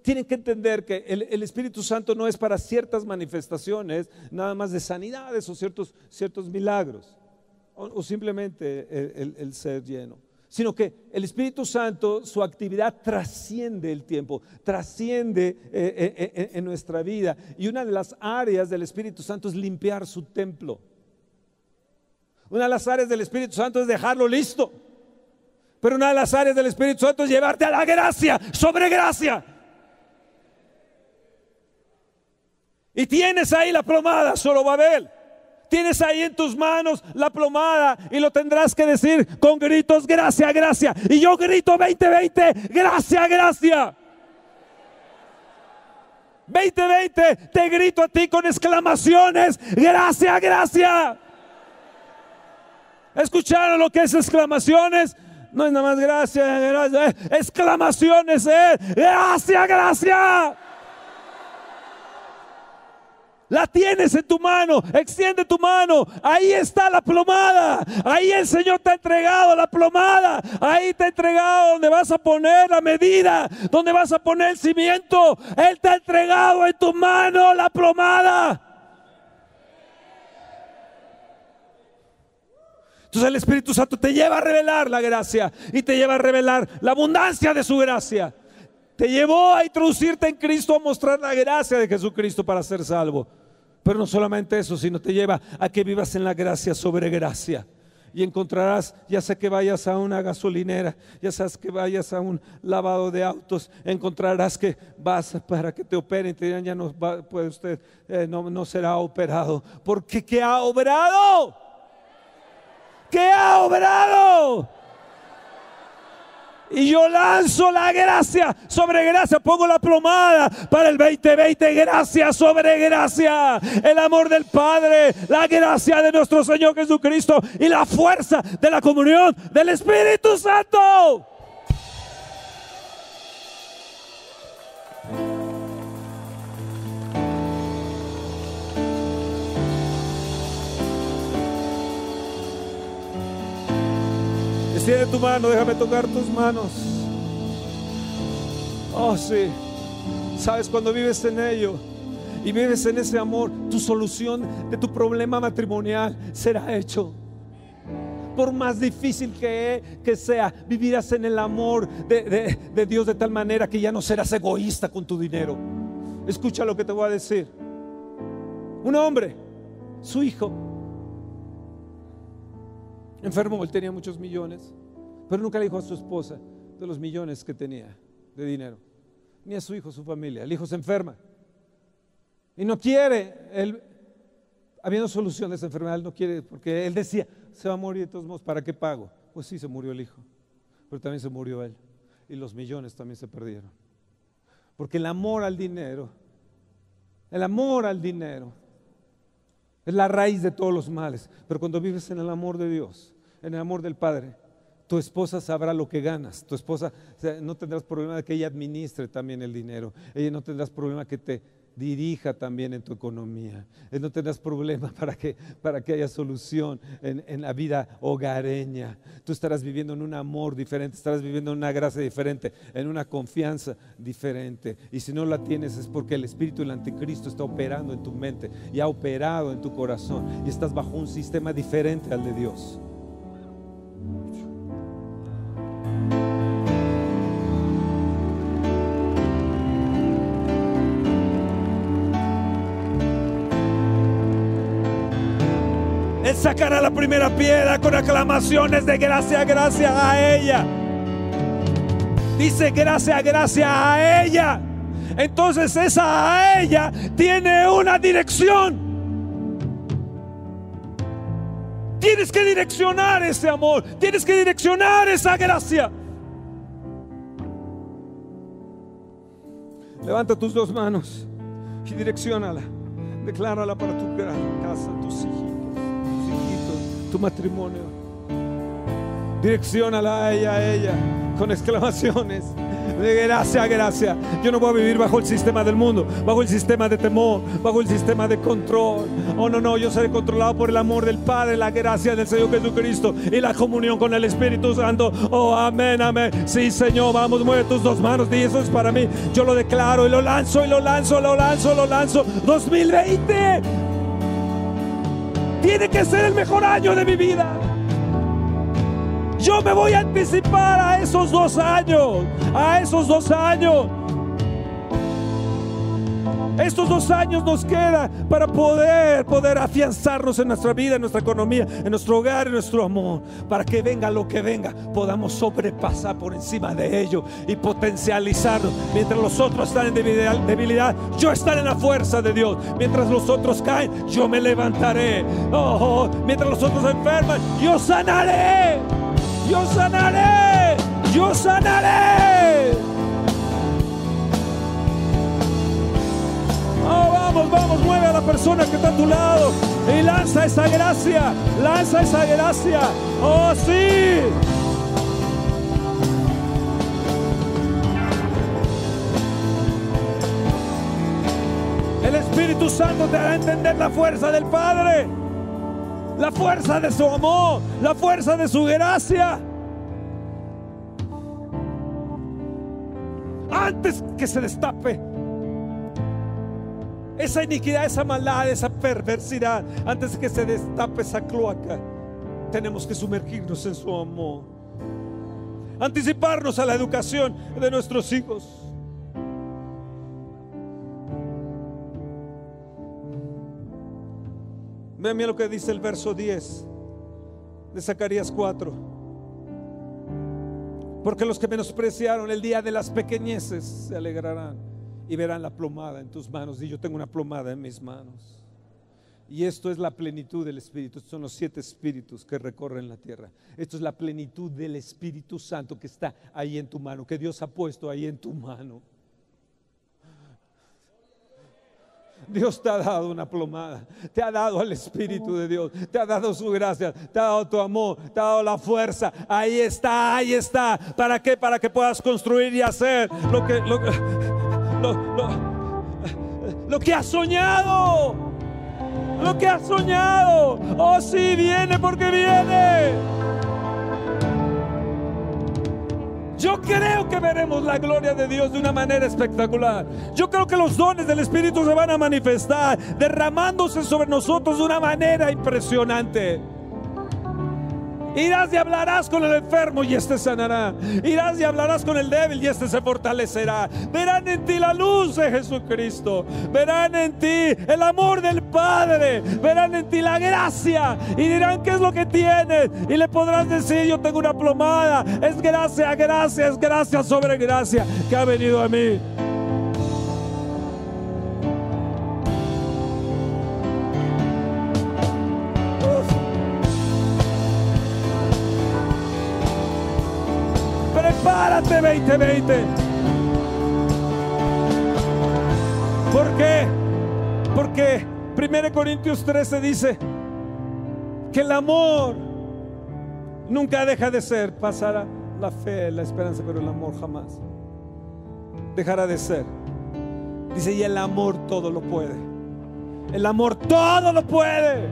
Tienen que entender que el, Espíritu Santo no es para ciertas manifestaciones, nada más de sanidades o ciertos, ciertos milagros, o, simplemente el ser lleno sino que el Espíritu Santo, su actividad trasciende el tiempo, trasciende eh, eh, eh, en nuestra vida. Y una de las áreas del Espíritu Santo es limpiar su templo. Una de las áreas del Espíritu Santo es dejarlo listo. Pero una de las áreas del Espíritu Santo es llevarte a la gracia, sobre gracia. Y tienes ahí la plomada, solo Babel. Tienes ahí en tus manos la plomada y lo tendrás que decir con gritos, gracia, gracia. Y yo grito 2020, gracia, gracia. 2020, te grito a ti con exclamaciones, gracia, gracia. ¿Escucharon lo que es exclamaciones? No es nada más gracia, gracia. exclamaciones, eh. gracia, gracia. La tienes en tu mano, extiende tu mano. Ahí está la plomada. Ahí el Señor te ha entregado la plomada. Ahí te ha entregado donde vas a poner la medida, donde vas a poner el cimiento. Él te ha entregado en tu mano la plomada. Entonces el Espíritu Santo te lleva a revelar la gracia y te lleva a revelar la abundancia de su gracia. Te llevó a introducirte en Cristo, a mostrar la gracia de Jesucristo para ser salvo. Pero no solamente eso, sino te lleva a que vivas en la gracia sobre gracia. Y encontrarás, ya sea que vayas a una gasolinera, ya sabes que vayas a un lavado de autos, encontrarás que vas para que te operen te dirán, ya no puede usted, eh, no, no será operado. Porque ¿qué ha obrado? ¿Qué ha obrado? Y yo lanzo la gracia sobre gracia, pongo la plomada para el 2020, gracia sobre gracia. El amor del Padre, la gracia de nuestro Señor Jesucristo y la fuerza de la comunión del Espíritu Santo. Extiende tu mano, déjame tocar tus manos. Oh, sí. Sabes, cuando vives en ello y vives en ese amor, tu solución de tu problema matrimonial será hecho. por más difícil que, que sea, vivirás en el amor de, de Dios de tal manera que ya no serás egoísta con tu dinero. Escucha lo que te voy a decir. Un hombre, su hijo, enfermo, él tenía muchos millones, pero nunca le dijo a su esposa de los millones que tenía de dinero, ni a su hijo, su familia. El hijo se enferma y no quiere, él, habiendo solución de esa enfermedad, él no quiere, porque él decía, se va a morir de todos modos, ¿para qué pago? Pues sí, se murió el hijo, pero también se murió él y los millones también se perdieron. Porque el amor al dinero, el amor al dinero, es la raíz de todos los males. Pero cuando vives en el amor de Dios, en el amor del Padre, tu esposa sabrá lo que ganas. Tu esposa no tendrás problema de que ella administre también el dinero. Ella no tendrás problema que te dirija también en tu economía. Eh, no tendrás problema para que, para que haya solución en, en, la vida hogareña. Tú estarás viviendo en un amor diferente, estarás viviendo en una gracia diferente, en una confianza diferente. Y si no la tienes es porque el espíritu del anticristo está operando en tu mente y ha operado en tu corazón y estás bajo un sistema diferente al de Dios. Sacará la primera piedra con aclamaciones de gracia, gracia a ella. Dice gracia, gracia a ella. Entonces esa a ella tiene una dirección. Tienes que direccionar ese amor, tienes que direccionar esa gracia. Levanta tus dos manos y direccionala. Declárala para tu casa, tus hijos tu matrimonio. Direcciónala a ella, a ella, con exclamaciones. De gracia, gracia. Yo no voy a vivir bajo el sistema del mundo, bajo el sistema de temor, bajo el sistema de control. Oh, no, no, yo seré controlado por el amor del Padre, la gracia del Señor Jesucristo y la comunión con el Espíritu Santo. Oh, amén, amén. Sí, Señor, vamos, mueve tus dos manos. Y eso es para mí. Yo lo declaro y lo lanzo y lo lanzo, lo lanzo, lo lanzo. 2020 tiene que ser el mejor año de mi vida. Yo me voy a anticipar a esos dos años, a esos dos años. Estos dos años nos queda para poder, poder afianzarnos en nuestra vida, en nuestra economía, en nuestro hogar, en nuestro amor. Para que venga lo que venga, podamos sobrepasar por encima de ello y potencializarnos. Mientras los otros están en debilidad, yo estaré en la fuerza de Dios. Mientras los otros caen, yo me levantaré. Oh, mientras los otros enferman, yo sanaré. Yo sanaré. Yo sanaré. Vamos, vamos, mueve a la persona que está a tu lado y lanza esa gracia, lanza esa gracia. Oh, sí. El Espíritu Santo te hará entender la fuerza del Padre, la fuerza de su amor, la fuerza de su gracia. Antes que se destape esa iniquidad, esa maldad, esa perversidad, antes de que se destape esa cloaca, tenemos que sumergirnos en su amor. Anticiparnos a la educación de nuestros hijos. Vean lo que dice el verso 10 de Zacarías 4. Porque los que menospreciaron el día de las pequeñeces se alegrarán y verán la plomada en tus manos. Y yo tengo una plomada en mis manos. Y esto es la plenitud del Espíritu. Estos son los siete espíritus que recorren la tierra. Esto es la plenitud del Espíritu Santo que está ahí en tu mano, que Dios ha puesto ahí en tu mano. Dios te ha dado una plomada, te ha dado el Espíritu de Dios, te ha dado su gracia, te ha dado tu amor, te ha dado la fuerza. Ahí está, ahí está. ¿Para qué? Para que puedas construir y hacer lo que, lo, que has soñado. Lo que has soñado. Oh, sí, viene porque viene. Yo creo que veremos la gloria de Dios de una manera espectacular. Yo creo que los dones del Espíritu se van a manifestar, derramándose sobre nosotros de una manera impresionante. Irás y hablarás con el enfermo y éste sanará. Irás y hablarás con el débil y éste se fortalecerá. Verán en ti la luz de Jesucristo. Verán en ti el amor del Padre. Verán en ti la gracia. Y dirán qué es lo que tienes. Y le podrás decir, yo tengo una plomada. Es gracia, gracia, es gracia sobre gracia que ha venido a mí. Prepárate 2020. ¿Por qué? Porque 1 Corintios 13 dice que el amor nunca deja de ser. Pasará la fe, la esperanza, pero el amor jamás dejará de ser. Dice, y el amor todo lo puede. El amor todo lo puede.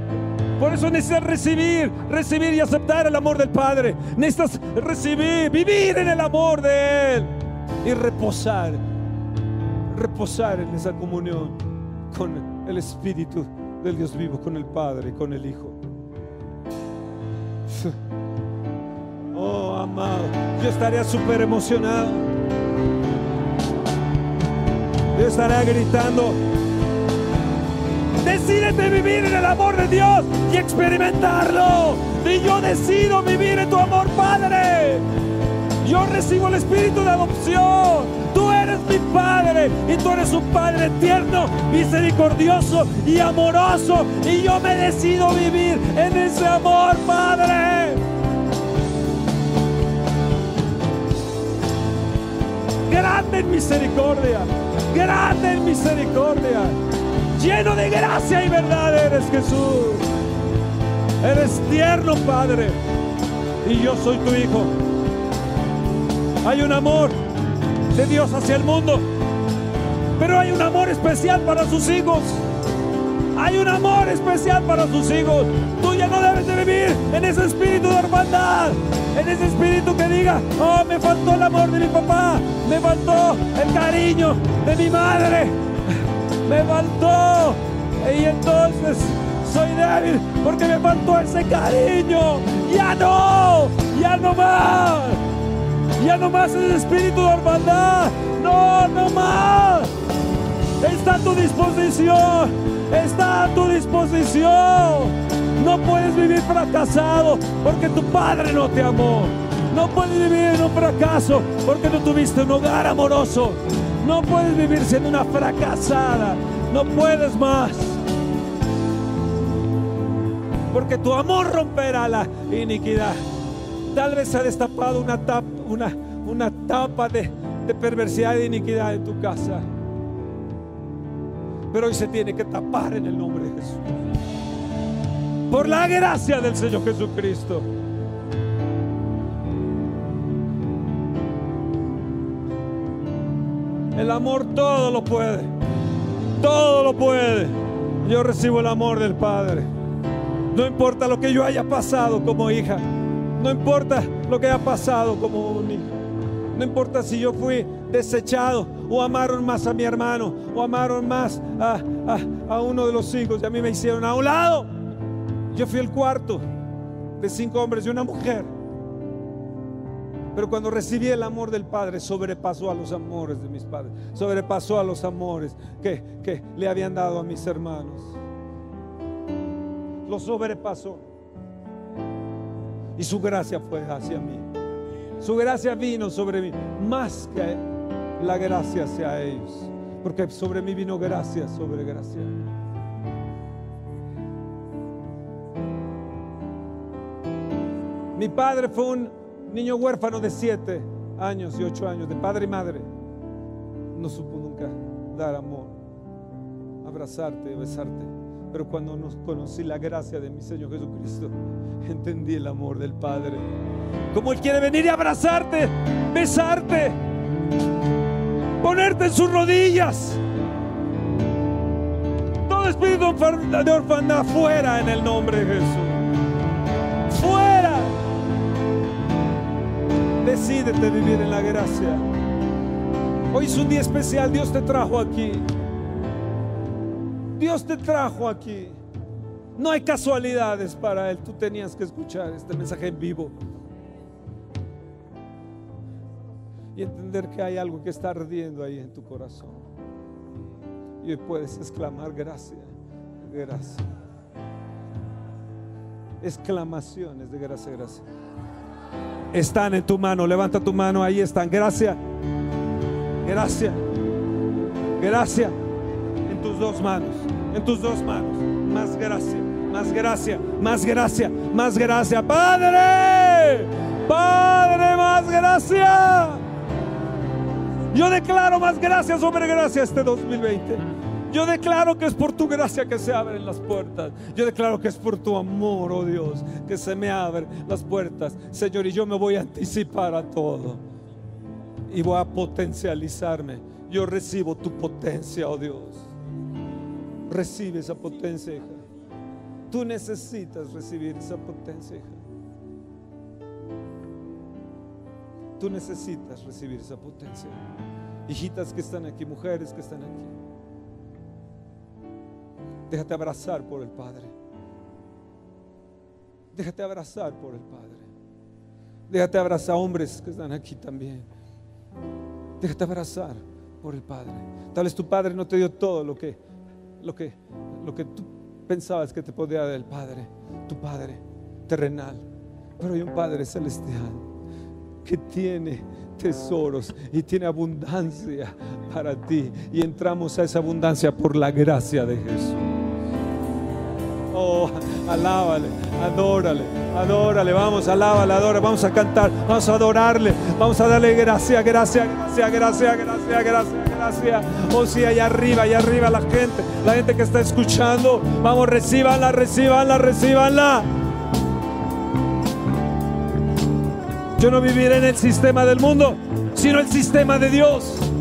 Por eso necesitas recibir, recibir y aceptar el amor del Padre. Necesitas recibir, vivir en el amor de Él y reposar, reposar en esa comunión con el Espíritu del Dios vivo, con el Padre, con el Hijo. Oh, amado, yo estaría súper emocionado. Yo estaría gritando. Decídete vivir en el amor de Dios y experimentarlo. Y yo decido vivir en tu amor, Padre. Yo recibo el espíritu de adopción. Tú eres mi Padre y tú eres un Padre tierno, misericordioso y amoroso. Y yo me decido vivir en ese amor, Padre. Grande en misericordia, grande en misericordia, lleno de gracia y verdad eres Jesús. Eres tierno, Padre, y yo soy tu Hijo. Hay un amor de Dios hacia el mundo, pero hay un amor especial para sus hijos. Hay un amor especial para sus hijos. Tú ya no debes de vivir en ese espíritu de hermandad, en ese espíritu que diga, oh, me faltó el amor de mi papá, me faltó el cariño de mi madre, me faltó. Y entonces soy débil porque me faltó ese cariño. Ya no, ya no más. Ya no más ese espíritu de hermandad. No, no más. Está a tu disposición. Está a tu disposición. No puedes vivir fracasado porque tu padre no te amó. No puedes vivir en un fracaso porque no tuviste un hogar amoroso. No puedes vivir siendo una fracasada. No puedes más. Porque tu amor romperá la iniquidad. Tal vez se ha destapado una tapa, una, tapa de, de perversidad y iniquidad en tu casa. Pero hoy se tiene que tapar en el nombre de Jesús. Por la gracia del Señor Jesucristo. El amor todo lo puede. Todo lo puede. Yo recibo el amor del Padre. No importa lo que yo haya pasado como hija. No importa lo que haya pasado como un hijo. No importa si yo fui desechado o amaron más a mi hermano o amaron más a, a, a, uno de los hijos y a mí me hicieron a un lado. Yo fui el cuarto de cinco hombres y una mujer. Pero cuando recibí el amor del Padre, sobrepasó a los amores de mis padres, sobrepasó a los amores que, que le habían dado a mis hermanos. Lo sobrepasó. Y su gracia fue hacia mí. Su gracia vino sobre mí, más que la gracia hacia ellos. Porque sobre mí vino gracia sobre gracia. Mi padre fue un niño huérfano de siete años y ocho años, de padre y madre. No supo nunca dar amor, abrazarte, besarte. Pero cuando nos conocí la gracia de mi Señor Jesucristo, entendí el amor del Padre. Como Él quiere venir y abrazarte, besarte, ponerte en sus rodillas. Todo espíritu de orfandad fuera en el nombre de Jesús. Fuera. Decídete vivir en la gracia. Hoy es un día especial, Dios te trajo aquí. Dios te trajo aquí. No hay casualidades para Él. Tú tenías que escuchar este mensaje en vivo. Y entender que hay algo que está ardiendo ahí en tu corazón. Y hoy puedes exclamar gracias, gracias. Exclamaciones de gracias, gracias. Están en tu mano, levanta tu mano, ahí están. Gracias, gracias, gracias. En tus dos manos, en tus dos manos. Más gracia, más gracia, más gracia, más gracia. Padre, Padre, más gracia. Yo declaro más gracia sobre gracia este 2020. Yo declaro que es por tu gracia que se abren las puertas. Yo declaro que es por tu amor, oh Dios, que se me abren las puertas. Señor, y yo me voy a anticipar a todo. Y voy a potencializarme. Yo recibo tu potencia, oh Dios. Recibe esa potencia, hija. Tú necesitas recibir esa potencia, hija. Tú necesitas recibir esa potencia. Hijitas que están aquí, mujeres que están aquí. Déjate abrazar por el Padre. Déjate abrazar por el Padre. Déjate abrazar hombres que están aquí también. Déjate abrazar por el Padre. Tal vez tu Padre no te dio todo lo que, lo que, lo que tú pensabas que te podía dar el Padre, tu Padre terrenal. Pero hay un Padre celestial que tiene tesoros y tiene abundancia para ti. Y entramos a esa abundancia por la gracia de Jesús. Oh, alábale, adórale, adórale, vamos, alábale, adórale, vamos a cantar, vamos a adorarle, vamos a darle gracias, gracias, gracias, gracias, gracias, gracias, gracias. Oh, sí, allá arriba, allá arriba la gente, la gente que está escuchando, vamos, recíbanla, recíbanla, recíbanla. Yo no viviré en el sistema del mundo, sino el sistema de Dios.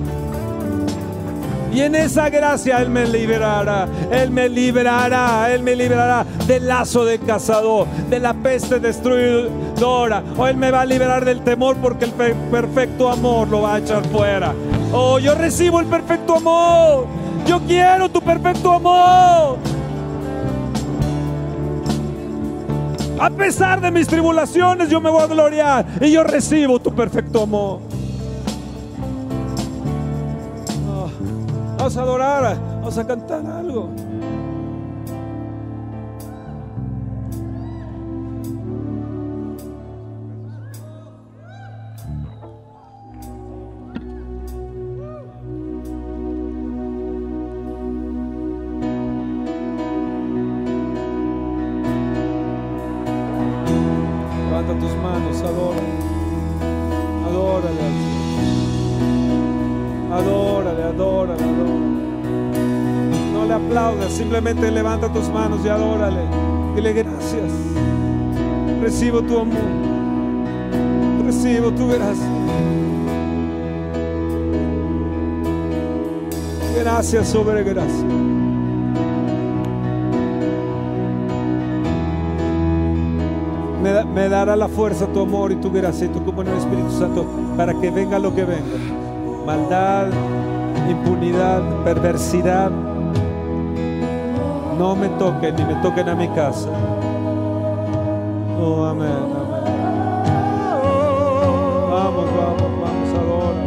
Y en esa gracia Él me liberará, Él me liberará, Él me liberará del lazo de cazador, de la peste destruidora. O Él me va a liberar del temor porque el perfecto amor lo va a echar fuera. Oh, yo recibo el perfecto amor. Yo quiero tu perfecto amor. A pesar de mis tribulaciones, yo me voy a gloriar y yo recibo tu perfecto amor. Vamos a adorar, vamos a cantar algo. Simplemente levanta tus manos y adórale. Dile gracias. Recibo tu amor. Recibo tu gracia. Gracias sobre gracia. Me, dará la fuerza tu amor y tu gracia y tu comunión Espíritu Santo para que venga lo que venga. Maldad, impunidad, perversidad, no me toquen ni me toquen a mi casa. Oh, amén, amén. Vamos, vamos, vamos, adora.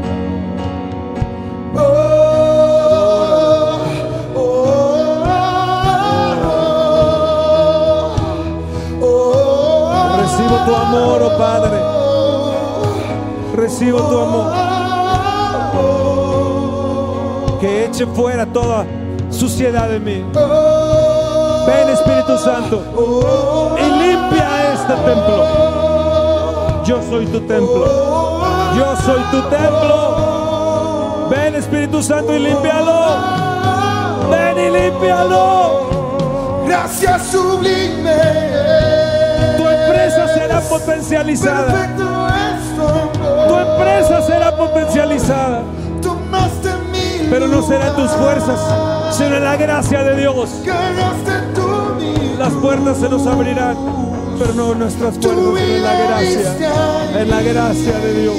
Recibo tu amor, oh Padre. Recibo tu amor. Que eche fuera toda suciedad de mí. Ven Espíritu Santo y limpia este templo. Yo soy tu templo. Yo soy tu templo. Ven Espíritu Santo y límpialo. Ven y límpialo. Gracias sublime. Tu empresa será potencializada. Tu empresa será potencializada. Pero no será en tus fuerzas, sino en la gracia de Dios. Las puertas se nos abrirán, pero no nuestras puertas, en la gracia. En la gracia de Dios.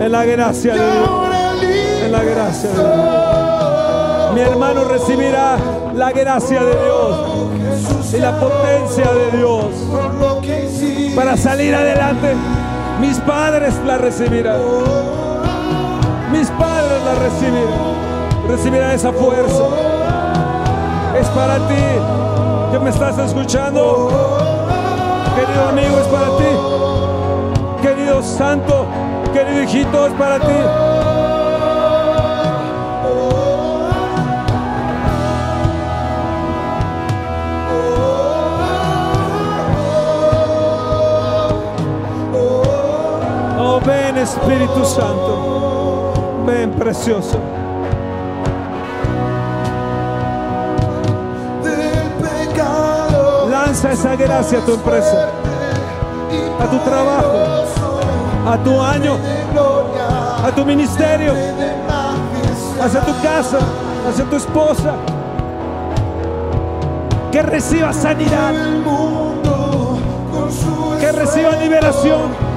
En la gracia de Dios. En la gracia de Dios. Mi hermano recibirá la gracia de Dios y la potencia de Dios para salir adelante. Mis padres la recibirán. Mis padres la recibirán. Recibirán esa fuerza. Es para ti que me estás escuchando. Querido amigo, es para ti. Querido santo, querido hijito, es para ti. Oh, ven Espíritu Santo. Ven precioso. Lanza esa gracia a tu empresa, a tu trabajo, a tu año, a tu ministerio, hacia tu casa, hacia tu esposa. Que reciba sanidad, que reciba liberación.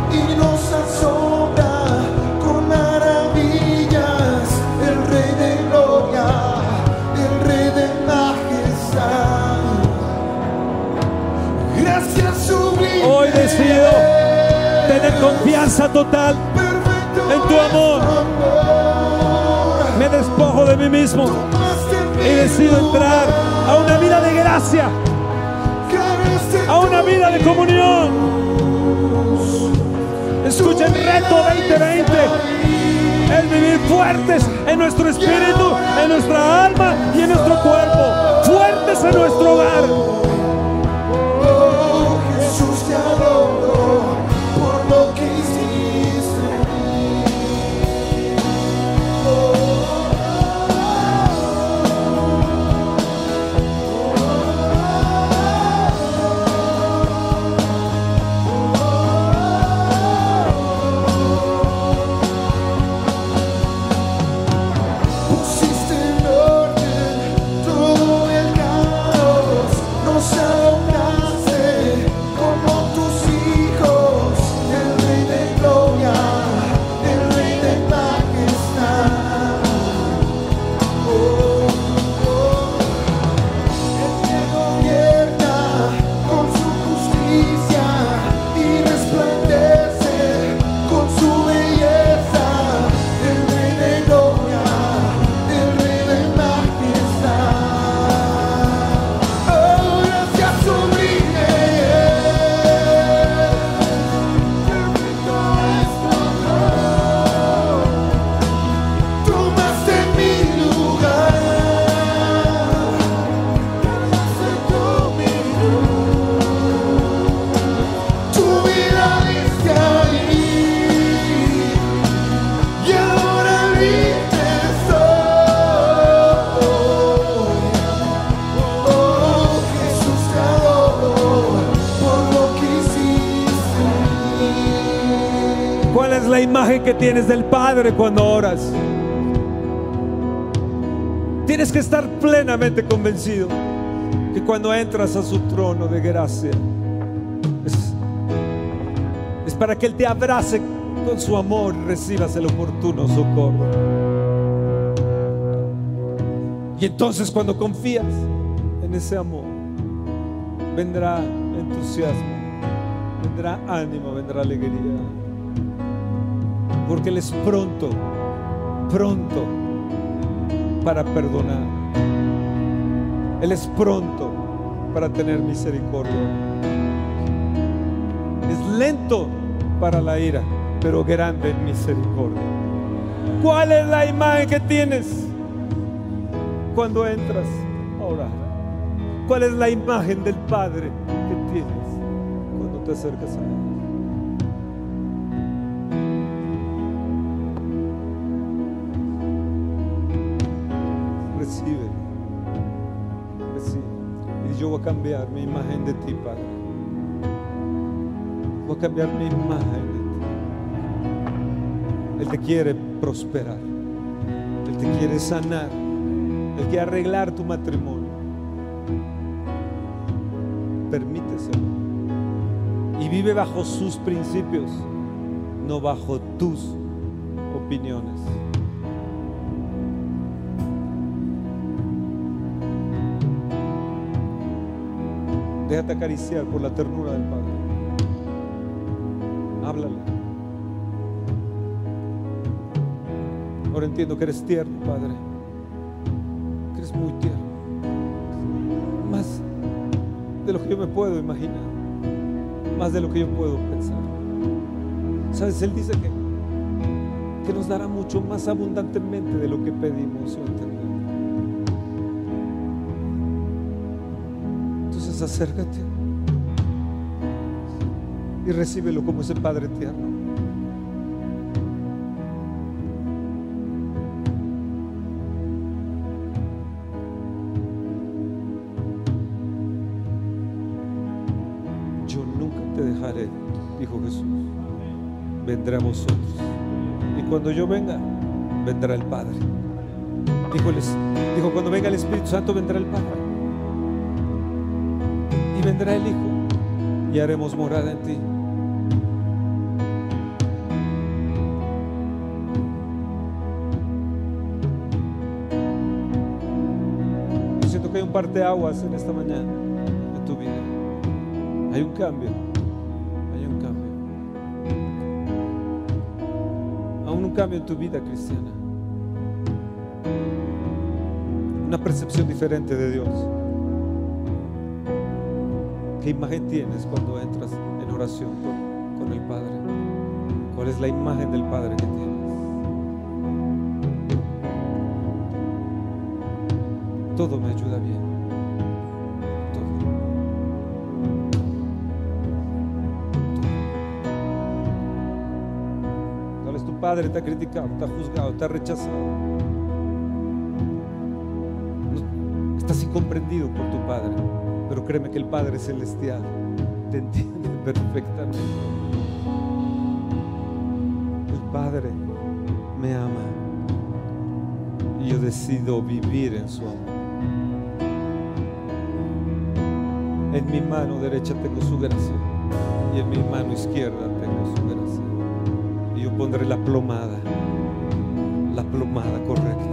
Confianza total en tu amor. Me despojo de mí mismo y decido entrar a una vida de gracia, a una vida de comunión. Escuchen reto 2020. Es vivir fuertes en nuestro espíritu, en nuestra alma y en nuestro cuerpo. Fuertes en nuestro hogar. Que tienes del Padre cuando oras? Tienes que estar plenamente convencido que cuando entras a su trono de gracia es, es para que Él te abrace con su amor y recibas el oportuno socorro. Y entonces cuando confías en ese amor, vendrá entusiasmo, vendrá ánimo, vendrá alegría. Porque Él es pronto, pronto para perdonar. Él es pronto para tener misericordia. Es lento para la ira, pero grande en misericordia. ¿Cuál es la imagen que tienes cuando entras a orar? ¿Cuál es la imagen del Padre que tienes cuando te acercas a Él? Cambiar mi imagen de ti, Padre. Voy a cambiar mi imagen de ti. Él te quiere prosperar. Él te quiere sanar. Él quiere arreglar tu matrimonio. Permíteselo. Y vive bajo sus principios, no bajo tus opiniones. Déjate acariciar por la ternura del Padre. Háblale. Ahora entiendo que eres tierno, Padre. Que eres muy tierno. Más de lo que yo me puedo imaginar. Más de lo que yo puedo pensar. Sabes, Él dice que, que nos dará mucho más abundantemente de lo que pedimos. Acércate y recíbelo como ese Padre tierno. Yo nunca te dejaré, dijo Jesús. Vendré a vosotros. Y cuando yo venga, vendrá el Padre. Dijo, dijo, cuando venga el Espíritu Santo, vendrá el Padre. Vendrá el Hijo. Y haremos morada en ti. Yo siento que hay un par de aguas en esta mañana en tu vida. Hay un cambio. Hay un cambio. Aún un cambio en tu vida cristiana. Una percepción diferente de Dios. ¿Qué imagen tienes cuando entras en oración con, el Padre? ¿Cuál es la imagen del Padre que tienes? Todo me ayuda bien. Todo. Tal vez tu padre te ha criticado, te ha juzgado, te ha rechazado. Estás incomprendido por tu padre, pero créeme que el Padre Celestial te entiende perfectamente. El Padre me ama y yo decido vivir en su amor. En mi mano derecha tengo su gracia y en mi mano izquierda tengo su gracia. Y yo pondré la plomada, la plomada correcta.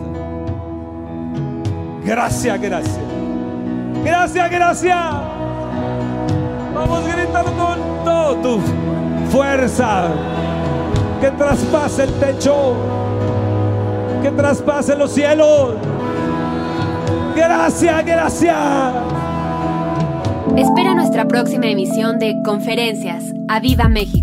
Gracias, gracias. Gracias, gracias. Vamos gritando con toda tu fuerza. Que traspase el techo. Que traspase los cielos. Gracias, gracias. Espera nuestra próxima emisión de Conferencias. ¡A Viva México!